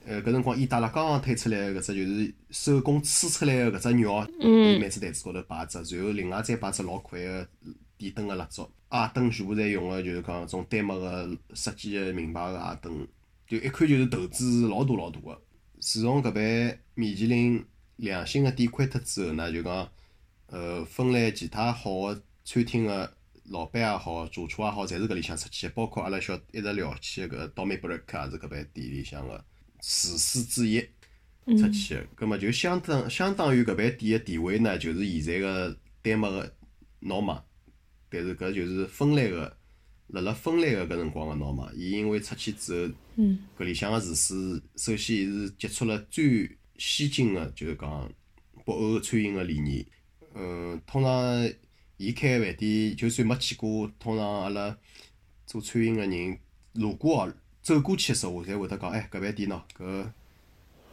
呃，搿辰光意大利刚刚推出来搿只就是手工吹出来个搿只鸟，伊每只台子高头摆只，然后另外再摆只老块个电灯个蜡烛，矮灯全部侪用个就是讲种丹麦个设计个名牌个矮灯，就一看就是投资老大老大个。自从搿爿米其林良心个店关脱之后呢，就讲，呃，芬兰其他好个餐厅个。老板也好，主厨也好，侪是搿里向出去，包括阿拉小一直聊起个搿 Domi Break 也是搿爿店里向个厨师之一出去个。葛末就相当相当于搿爿店个地位呢，就是现在个丹麦个 Norma，但是搿就是芬兰个，辣辣芬兰个搿辰光个 Norma，伊因为出去之后，搿里向个厨师首先伊是接触了最先进个，就是讲北欧餐饮个理念。嗯，通常。伊开个饭店，就算没去过，通常阿拉做餐饮个人路过哦，走过去个时候，侪会得讲，哎，搿饭店喏，搿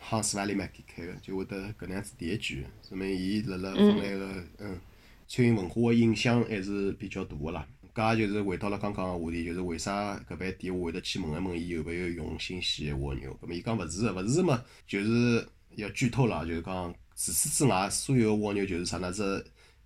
Hans Valleymark 开个，就会得搿能样子第一句，说明伊辣辣芬兰个嗯餐饮文化个影响还是比较大个啦。搿也就是回到了刚刚个话题，就是为啥搿饭店我会得去问一问伊有勿有用新鲜个蜗牛？搿么伊讲勿是个，勿是嘛，就是要剧透了，就是讲除此之外，所有个蜗牛就是啥呢？只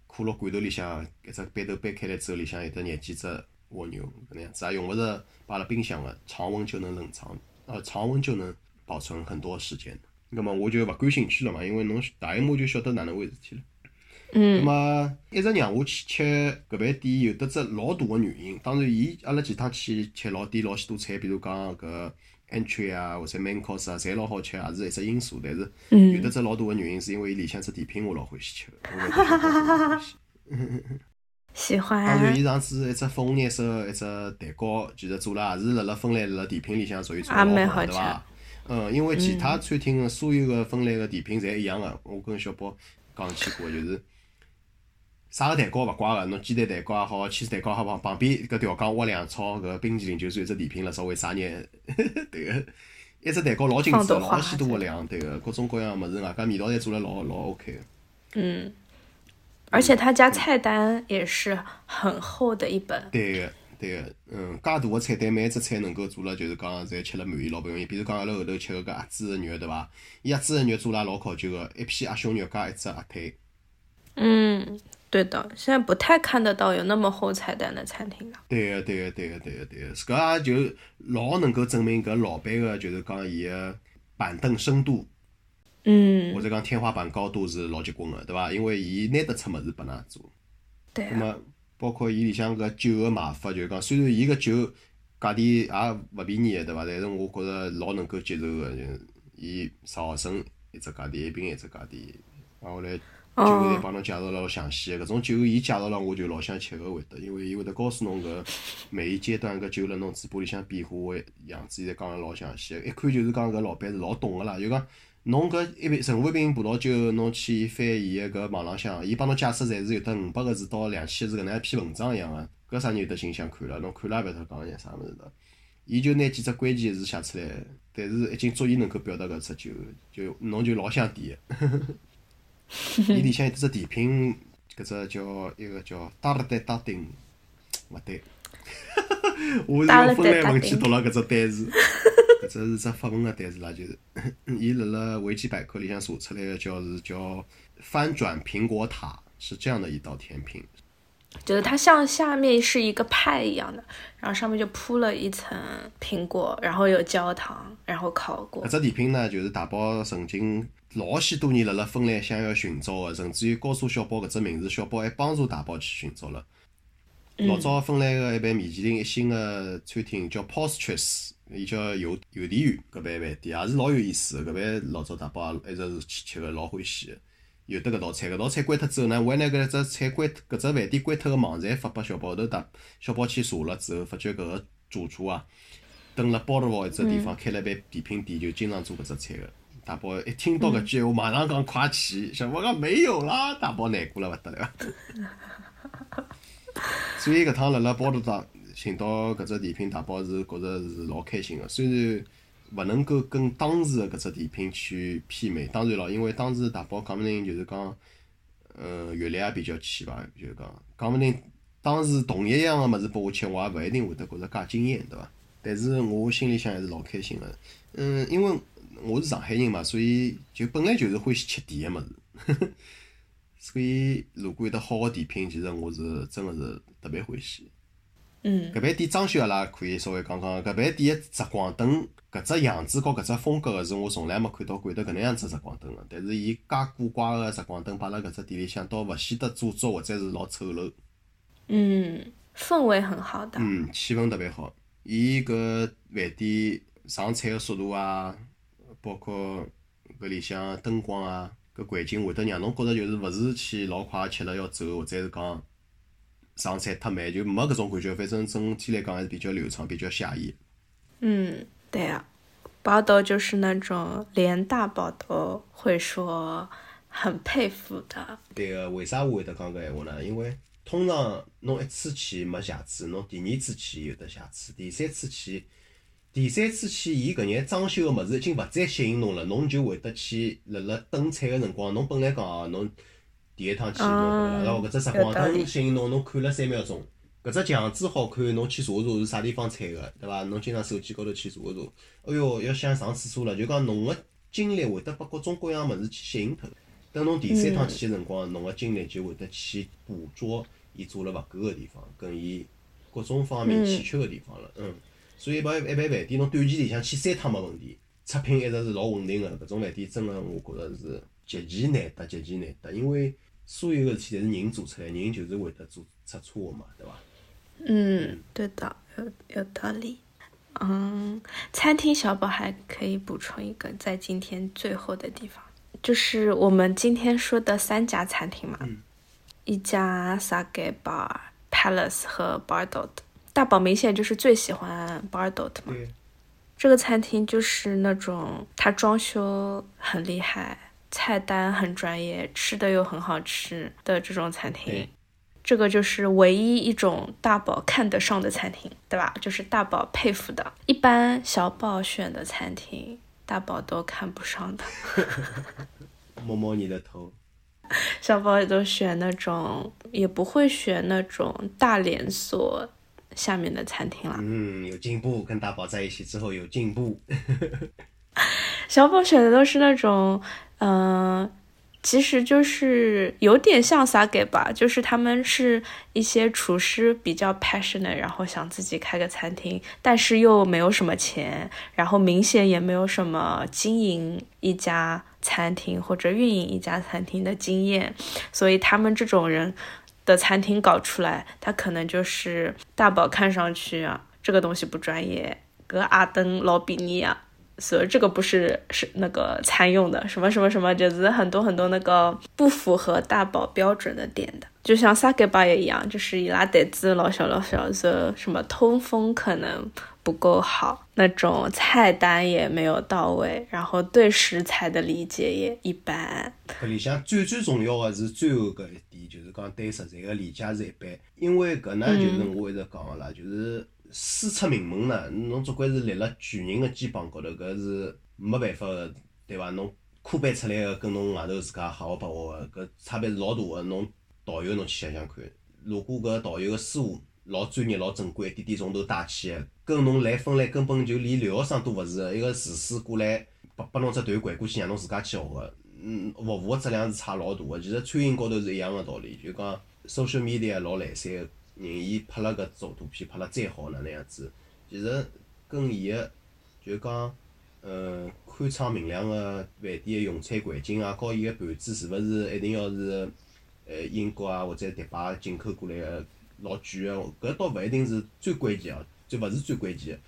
可乐罐头里向，一只杯头掰开来之后，里向有得廿几只蜗牛，搿能样子也用勿着摆辣冰箱个，常温就能冷藏，呃，常温就能保存很多时间。那么我就勿感兴趣了嘛，因为侬大一摸就晓得哪能回事体了。嗯。那么一直让我去吃搿爿店，有得只老大个原因。当然，伊阿拉其他去吃老店老许多菜，比如讲搿。entry 啊，或者 main course 啊，侪老好吃，也是一只因素。但是有得只老大个原因，是因为伊里向只甜品我老欢喜吃。喜欢。当然，伊上次一只粉红颜色一只蛋糕，其实做了也是辣辣芬兰辣辣甜品里向属于做老好，对伐？嗯，因为其他餐厅个所有个芬兰个甜品侪一样个。我跟小宝讲起过，就是。啥个蛋糕勿怪个，侬鸡蛋蛋糕也好，起司蛋糕也好，旁旁边搿调羹挖两撮搿冰淇淋，就算一只甜品了，稍微撒眼，对个，一只蛋糕老精致，老许多个量，对个，各种各样物事，外加味道侪做了老老 OK 个。嗯，而且他家菜单也是很厚的一本。对个，对个，嗯，介大个菜单，每一只菜能够做了，就是讲侪吃了满意，老不容易。比如讲阿拉后头吃个鸭子肉，对伐？伊鸭子肉做了老考究个，一片鸭胸肉加一只鸭腿。嗯。对的，现在不太看得到有那么厚菜单的餐厅了。对个，对个，对个，对个，对个，搿也就老能够证明搿老板个就是讲伊个板凳深度，嗯，或者讲天花板高度是老结棍个，对伐？因为伊拿得出物事拨㑚做。对。那么包括伊里向搿酒个卖法，就是讲虽然伊搿酒价钿也勿便宜个，对伐？但是我觉着老能够接受个，就是伊十毫升一只价钿，一瓶一只价钿，然后来。酒侪帮侬介绍了老详细个，搿种酒伊介绍了我就老想吃个会得，因为伊会得告诉侬搿每一阶段搿酒辣侬嘴巴里向变化个样子，伊侪讲了老详细个，一看就是讲搿老板是老懂个啦。就讲侬搿一瓶任何一瓶葡萄酒，侬去翻伊个搿网浪向，伊帮侬解释侪是有得五百个字到两千字搿能一篇文章一样个，搿啥人有得心想看了？侬看了也勿晓得讲眼啥物事的。伊就拿几只关键字写出来，但是已经足以能够表达搿只酒，就侬就老想点个。伊里向有只甜品，搿只叫一个叫达勒丹达丁，勿对，我是用芬兰文去读了搿只单词，搿只是只法文个单词啦，就是，伊辣辣维基百科里向查出来个叫是叫翻转苹果塔，是这样的一道甜品。就是它像下面是一个派一样的，然后上面就铺了一层苹果，然后有焦糖，然后烤过。搿只甜品呢，就是大宝曾经老许多年辣辣芬兰想要寻找个，甚至于告诉小宝搿只名字，小宝还帮助大宝去寻找了。老早芬兰个一爿米其林一星个餐厅叫 Postres 伊叫邮邮递员搿爿饭店，也是老有意思个。搿爿老早大宝一直是去吃个，老欢喜个。有得搿道菜，搿道菜关脱之后呢，我还拿搿只菜关搿只饭店关脱个网站发拨小宝，头大小宝去查了之后，发觉搿个主厨啊，蹲辣包头堡一只地方开了一爿甜品店，就经常做搿只菜个。大宝一听到搿句闲话，马上讲快去，小宝讲没有啦，大宝难过了勿得了。所以搿趟辣辣包头上寻到搿只甜品，大宝是觉着是老开心个。虽然勿能够跟当时的搿只甜品去媲美，当然咯，因为当时大宝讲勿定就是讲，呃，阅历也比较浅伐，就是讲讲勿定当时同一样个物事拨我吃，我也勿一定会得觉着介惊艳，对伐？但是我心里向还是老开心个。嗯，因为我是上海人嘛，所以就本来就是欢喜吃甜个物事，所以如果有得好个甜品，其实我是真个是特别欢喜。嗯搿爿店装修阿拉可以稍微讲讲，搿爿店个日光灯搿只样子和搿只风格个是我从来没看到过得搿能样子日光灯个。但是伊介古怪个日光灯摆辣搿只店里向，倒勿显得做作或者是老丑陋。嗯，氛围很好的。嗯，气氛特别好。伊搿饭店上菜个速度啊，包括搿里向灯光啊，搿环境会得让侬觉着就是勿是去老快吃了要走，或者是讲上菜太慢，就没搿种感觉。反正整体来讲还是比较流畅，比较惬意。嗯，对啊、宝斗就是那种连大宝都会说很佩服的。对个，为啥我会得讲搿闲话呢？因为通常侬一次去没瑕疵，侬第二次去有得瑕疵，第三次去，第三次去伊搿眼装修个物事已经勿再吸引侬了，侬就会得去辣辣等菜个辰光，侬本来讲哦，侬第一趟去侬对伐？然后搿只日光灯吸引侬，侬看了三秒钟，搿只墙纸好看，侬去查查是啥地方采个，对伐？侬经常手机高头去查查，哎哟，要想上厕所了，就讲侬个精力会得把各种各样物事去吸引脱。等侬第三趟去个辰光，侬个精力就会得去捕捉伊做了勿够个地方，跟伊各种方面欠缺个地方了。嗯，所以把一一般饭店侬短期里向去三趟没问题，出品一直是老稳定个。搿种饭店真个我觉着是极其难得，极其难得，因为所有个事体侪是人做出来，人就是会得做出错个嘛，对伐？嗯，对的，有有道理。嗯，餐厅小宝还可以补充一个，在今天最后的地方，就是我们今天说的三家餐厅嘛，嗯一家 Sage Bar、Palace 和 Bardot。大宝明显就是最喜欢 Bardot 嘛，对，这个餐厅就是那种它装修很厉害，菜单很专业，吃的又很好吃的这种餐厅对。这个就是唯一一种大宝看得上的餐厅，对吧？就是大宝佩服的。一般小宝选的餐厅，大宝都看不上的。摸摸你的头。小宝也都选那种，也不会选那种大连锁下面的餐厅啦。嗯，有进步，跟大宝在一起之后有进步。小宝选的都是那种，嗯、其实就是有点像撒给吧，就是他们是一些厨师比较 passionate，然后想自己开个餐厅，但是又没有什么钱，然后明显也没有什么经营一家餐厅或者运营一家餐厅的经验，所以他们这种人的餐厅搞出来，他可能就是大宝看上去啊，这个东西不专业，跟阿登老比尼啊。所以这个不是是那个餐用的，什么什么什么，就是很多很多那个不符合大宝标准的点的，就像萨给巴也一样，就是伊拉袋子老小老小，这什么通风可能不够好，那种菜单也没有到位，然后对食材的理解也一般。搿里向最最重要的是最后搿一点，就是讲对食材的理解是一般。因为搿呢，就是我一直讲个啦，就是师出名门呢，侬总归是立辣巨人个肩膀高头，搿是没办法个，对伐？侬科班出来个跟侬外头自家瞎学白学个，搿差别是老大个。侬导游侬去想想看，如果搿导游个师傅老专业、老正规，一点点从头带起个，跟侬来分来根本就连留学生都勿是个，一个厨师过来拨拨侬只团掼过去，让侬自家去学个。嗯，服务个质量是差老大个。其实餐饮高头是一样个道理，就讲 social media 老来三个人，伊拍了搿照图片，拍了再好哪能样子，其实跟伊个就讲，呃，宽敞明亮个饭店个用餐环境啊，和伊个盘子是勿是一定要是呃英国啊或者迪拜进口过来个老贵个，搿倒勿一定是最关键哦，就勿是最关键个。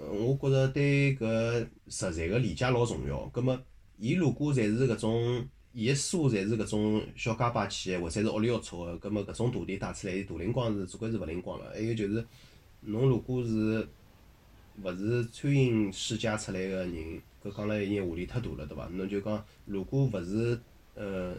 呃，我觉着对搿食材个理解老重要。葛末伊如果侪是搿种伊个书侪是搿种小家巴气个，或者是屋里要出个，葛末搿种大钿带出来，伊大灵光是总归是勿灵光了。还有就是，侬如果是勿是餐饮世家出来个人，搿讲了已经话题太大了，对伐？侬就讲，如果勿是呃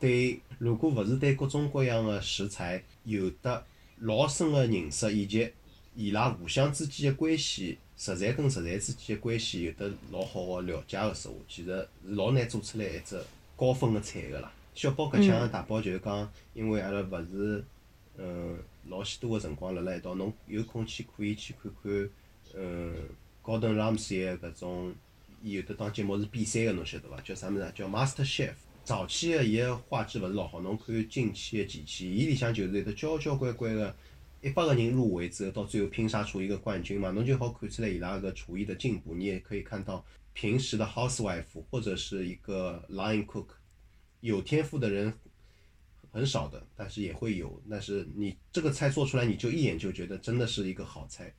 对，如果勿是对各种各样个食材有得老深个认识，以及伊拉互相之间个关系，食材跟食材之间个关系有得老好个了解个说话，其实是老难做出来一只高分个菜个啦。小宝搿腔大宝就是讲，因为阿拉勿是嗯老许多个辰光辣辣一道，侬有空去可以去看看嗯高登 Ramsay 搿种，伊有得档节目是比赛个，侬晓得伐？叫啥物事啊？叫 Master Chef。早期个伊个画质勿是老好，侬看近期个几期，伊里向就是有得交交关关个一百个人入围之后，到最后拼杀出一个冠军嘛，侬就好看出来伊拉个厨艺的进步。你也可以看到平时的 housewife 或者是一个 line cook，有天赋的人很少的，但是也会有。但是你这个菜做出来，你就一眼就觉得真的是一个好菜，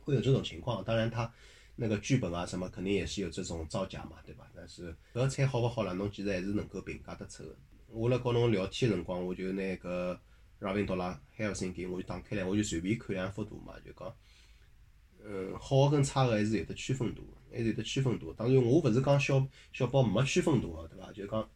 会有这种情况。当然他。那个剧本啊，什么肯定也是有这种造假嘛，对吧？但是搿菜好勿好啦，侬其实还是能够评价得出的。我辣告侬聊天辰光，我就拿搿 Ravin 到拉 Helsinki，我就打开来，我就随便看两幅图嘛，就讲，嗯，好跟差个还是有得区分度，还是有得区分度。当然，我勿是讲小小宝没区分度个，对伐？就讲，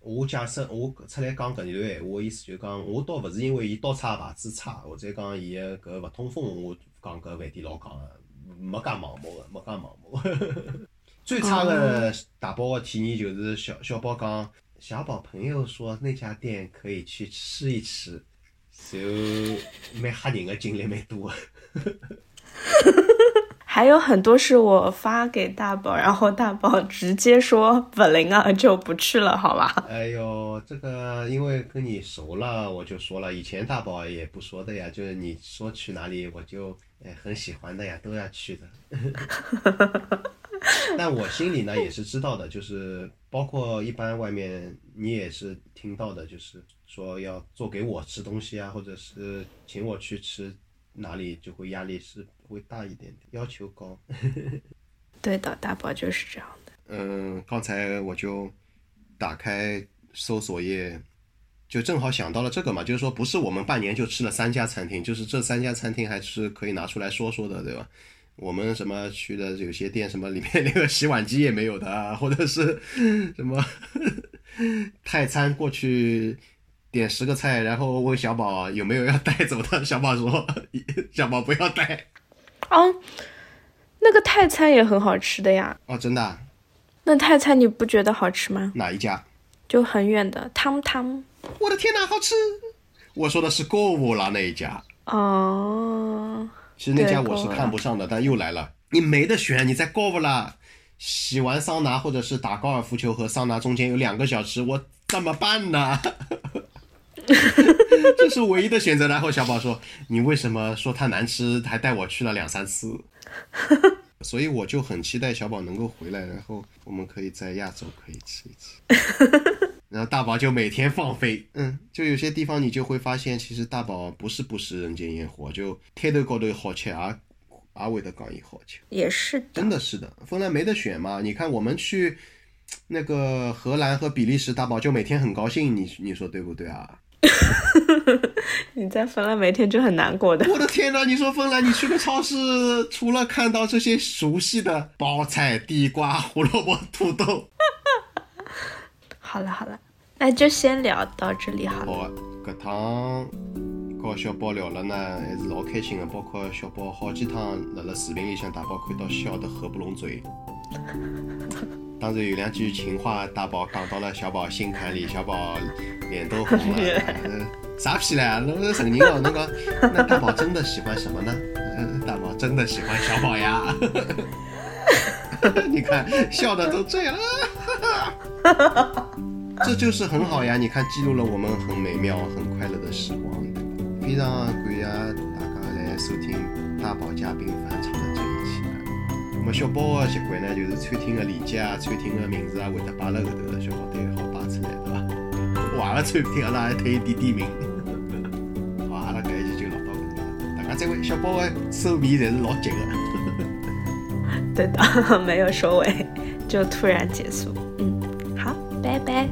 我假设我出来讲搿段闲话，意思就讲，我倒勿是因为伊刀叉牌子差，或者讲伊个搿勿通风，我讲搿饭店老讲个。没介盲目个，没介盲目。最差的大宝个体验就是小小宝讲，小宝朋友说那家店可以去吃一吃，就蛮吓人个经历蛮多。还有很多是我发给大宝，然后大宝直接说本灵啊，就不去了，好吧？哎呦，这个因为跟你熟了，我就说了，以前大宝也不说的呀，就是你说去哪里，我就哎很喜欢的呀，都要去的。但我心里呢也是知道的，就是包括一般外面你也是听到的，就是说要做给我吃东西啊，或者是请我去吃。哪里就会压力是会大一点点，要求高。对的，大宝就是这样的。嗯，刚才我就打开搜索页，就正好想到了这个嘛，就是说不是我们半年就吃了三家餐厅，就是这三家餐厅还是可以拿出来说说的，对吧？我们什么去的有些店，什么里面那个洗碗机也没有的啊，或者是什么 泰餐过去。点十个菜，然后问小宝有没有要带走的。小宝说：“ 小宝不要带。”哦，那个泰餐也很好吃的呀。哦，真的？那泰餐你不觉得好吃吗？哪一家？就很远的汤汤。我的天哪，好吃！我说的是购物啦那一家。哦。其实那家我是看不上的，但又来了。你没得选，你在购物啦。洗完桑拿或者是打高尔夫球和桑拿中间有两个小时，我怎么办呢？这是唯一的选择。然后小宝说：“你为什么说它难吃，还带我去了两三次？” 所以我就很期待小宝能够回来，然后我们可以在亚洲可以吃一吃。然后大宝就每天放飞，嗯，就有些地方你就会发现，其实大宝不是不食人间烟火，就天头高头好吃啊，阿伟的讲也好吃，也是，真的是的。芬兰没得选嘛？你看我们去那个荷兰和比利时，大宝就每天很高兴，你你说对不对啊？你在芬兰每天就很难过的。我的天哪！你说芬兰，你去个超市，除了看到这些熟悉的包菜、地瓜、胡萝卜、土豆。好了好了，那就先聊到这里好了。好，搿趟和小宝聊了呢，还是老开心的。包括小宝好几趟辣辣视频里向，大宝看到笑得合不拢嘴。当然有两句情话，大宝讲到了小宝心坎里，小宝脸都红了。啥屁嘞？侬是成人了，侬讲那大宝真的喜欢什么呢？大宝真的喜欢小宝呀！你 看笑的都醉了，这就是很好呀！你看记录了我们很美妙、很快乐的时光，非常感谢大家来收听大宝嘉宾返场。么小宝的习惯呢，就是餐厅的链接啊，餐厅的名字啊，会得摆辣后头的，小宝对好摆出来，对伐？坏个餐厅，阿拉还可以点点名。好，阿拉搿一期就聊到搿搭，大家再会。小宝的收尾侪是老急的。对的，没有收尾，就突然结束。嗯，好。拜拜。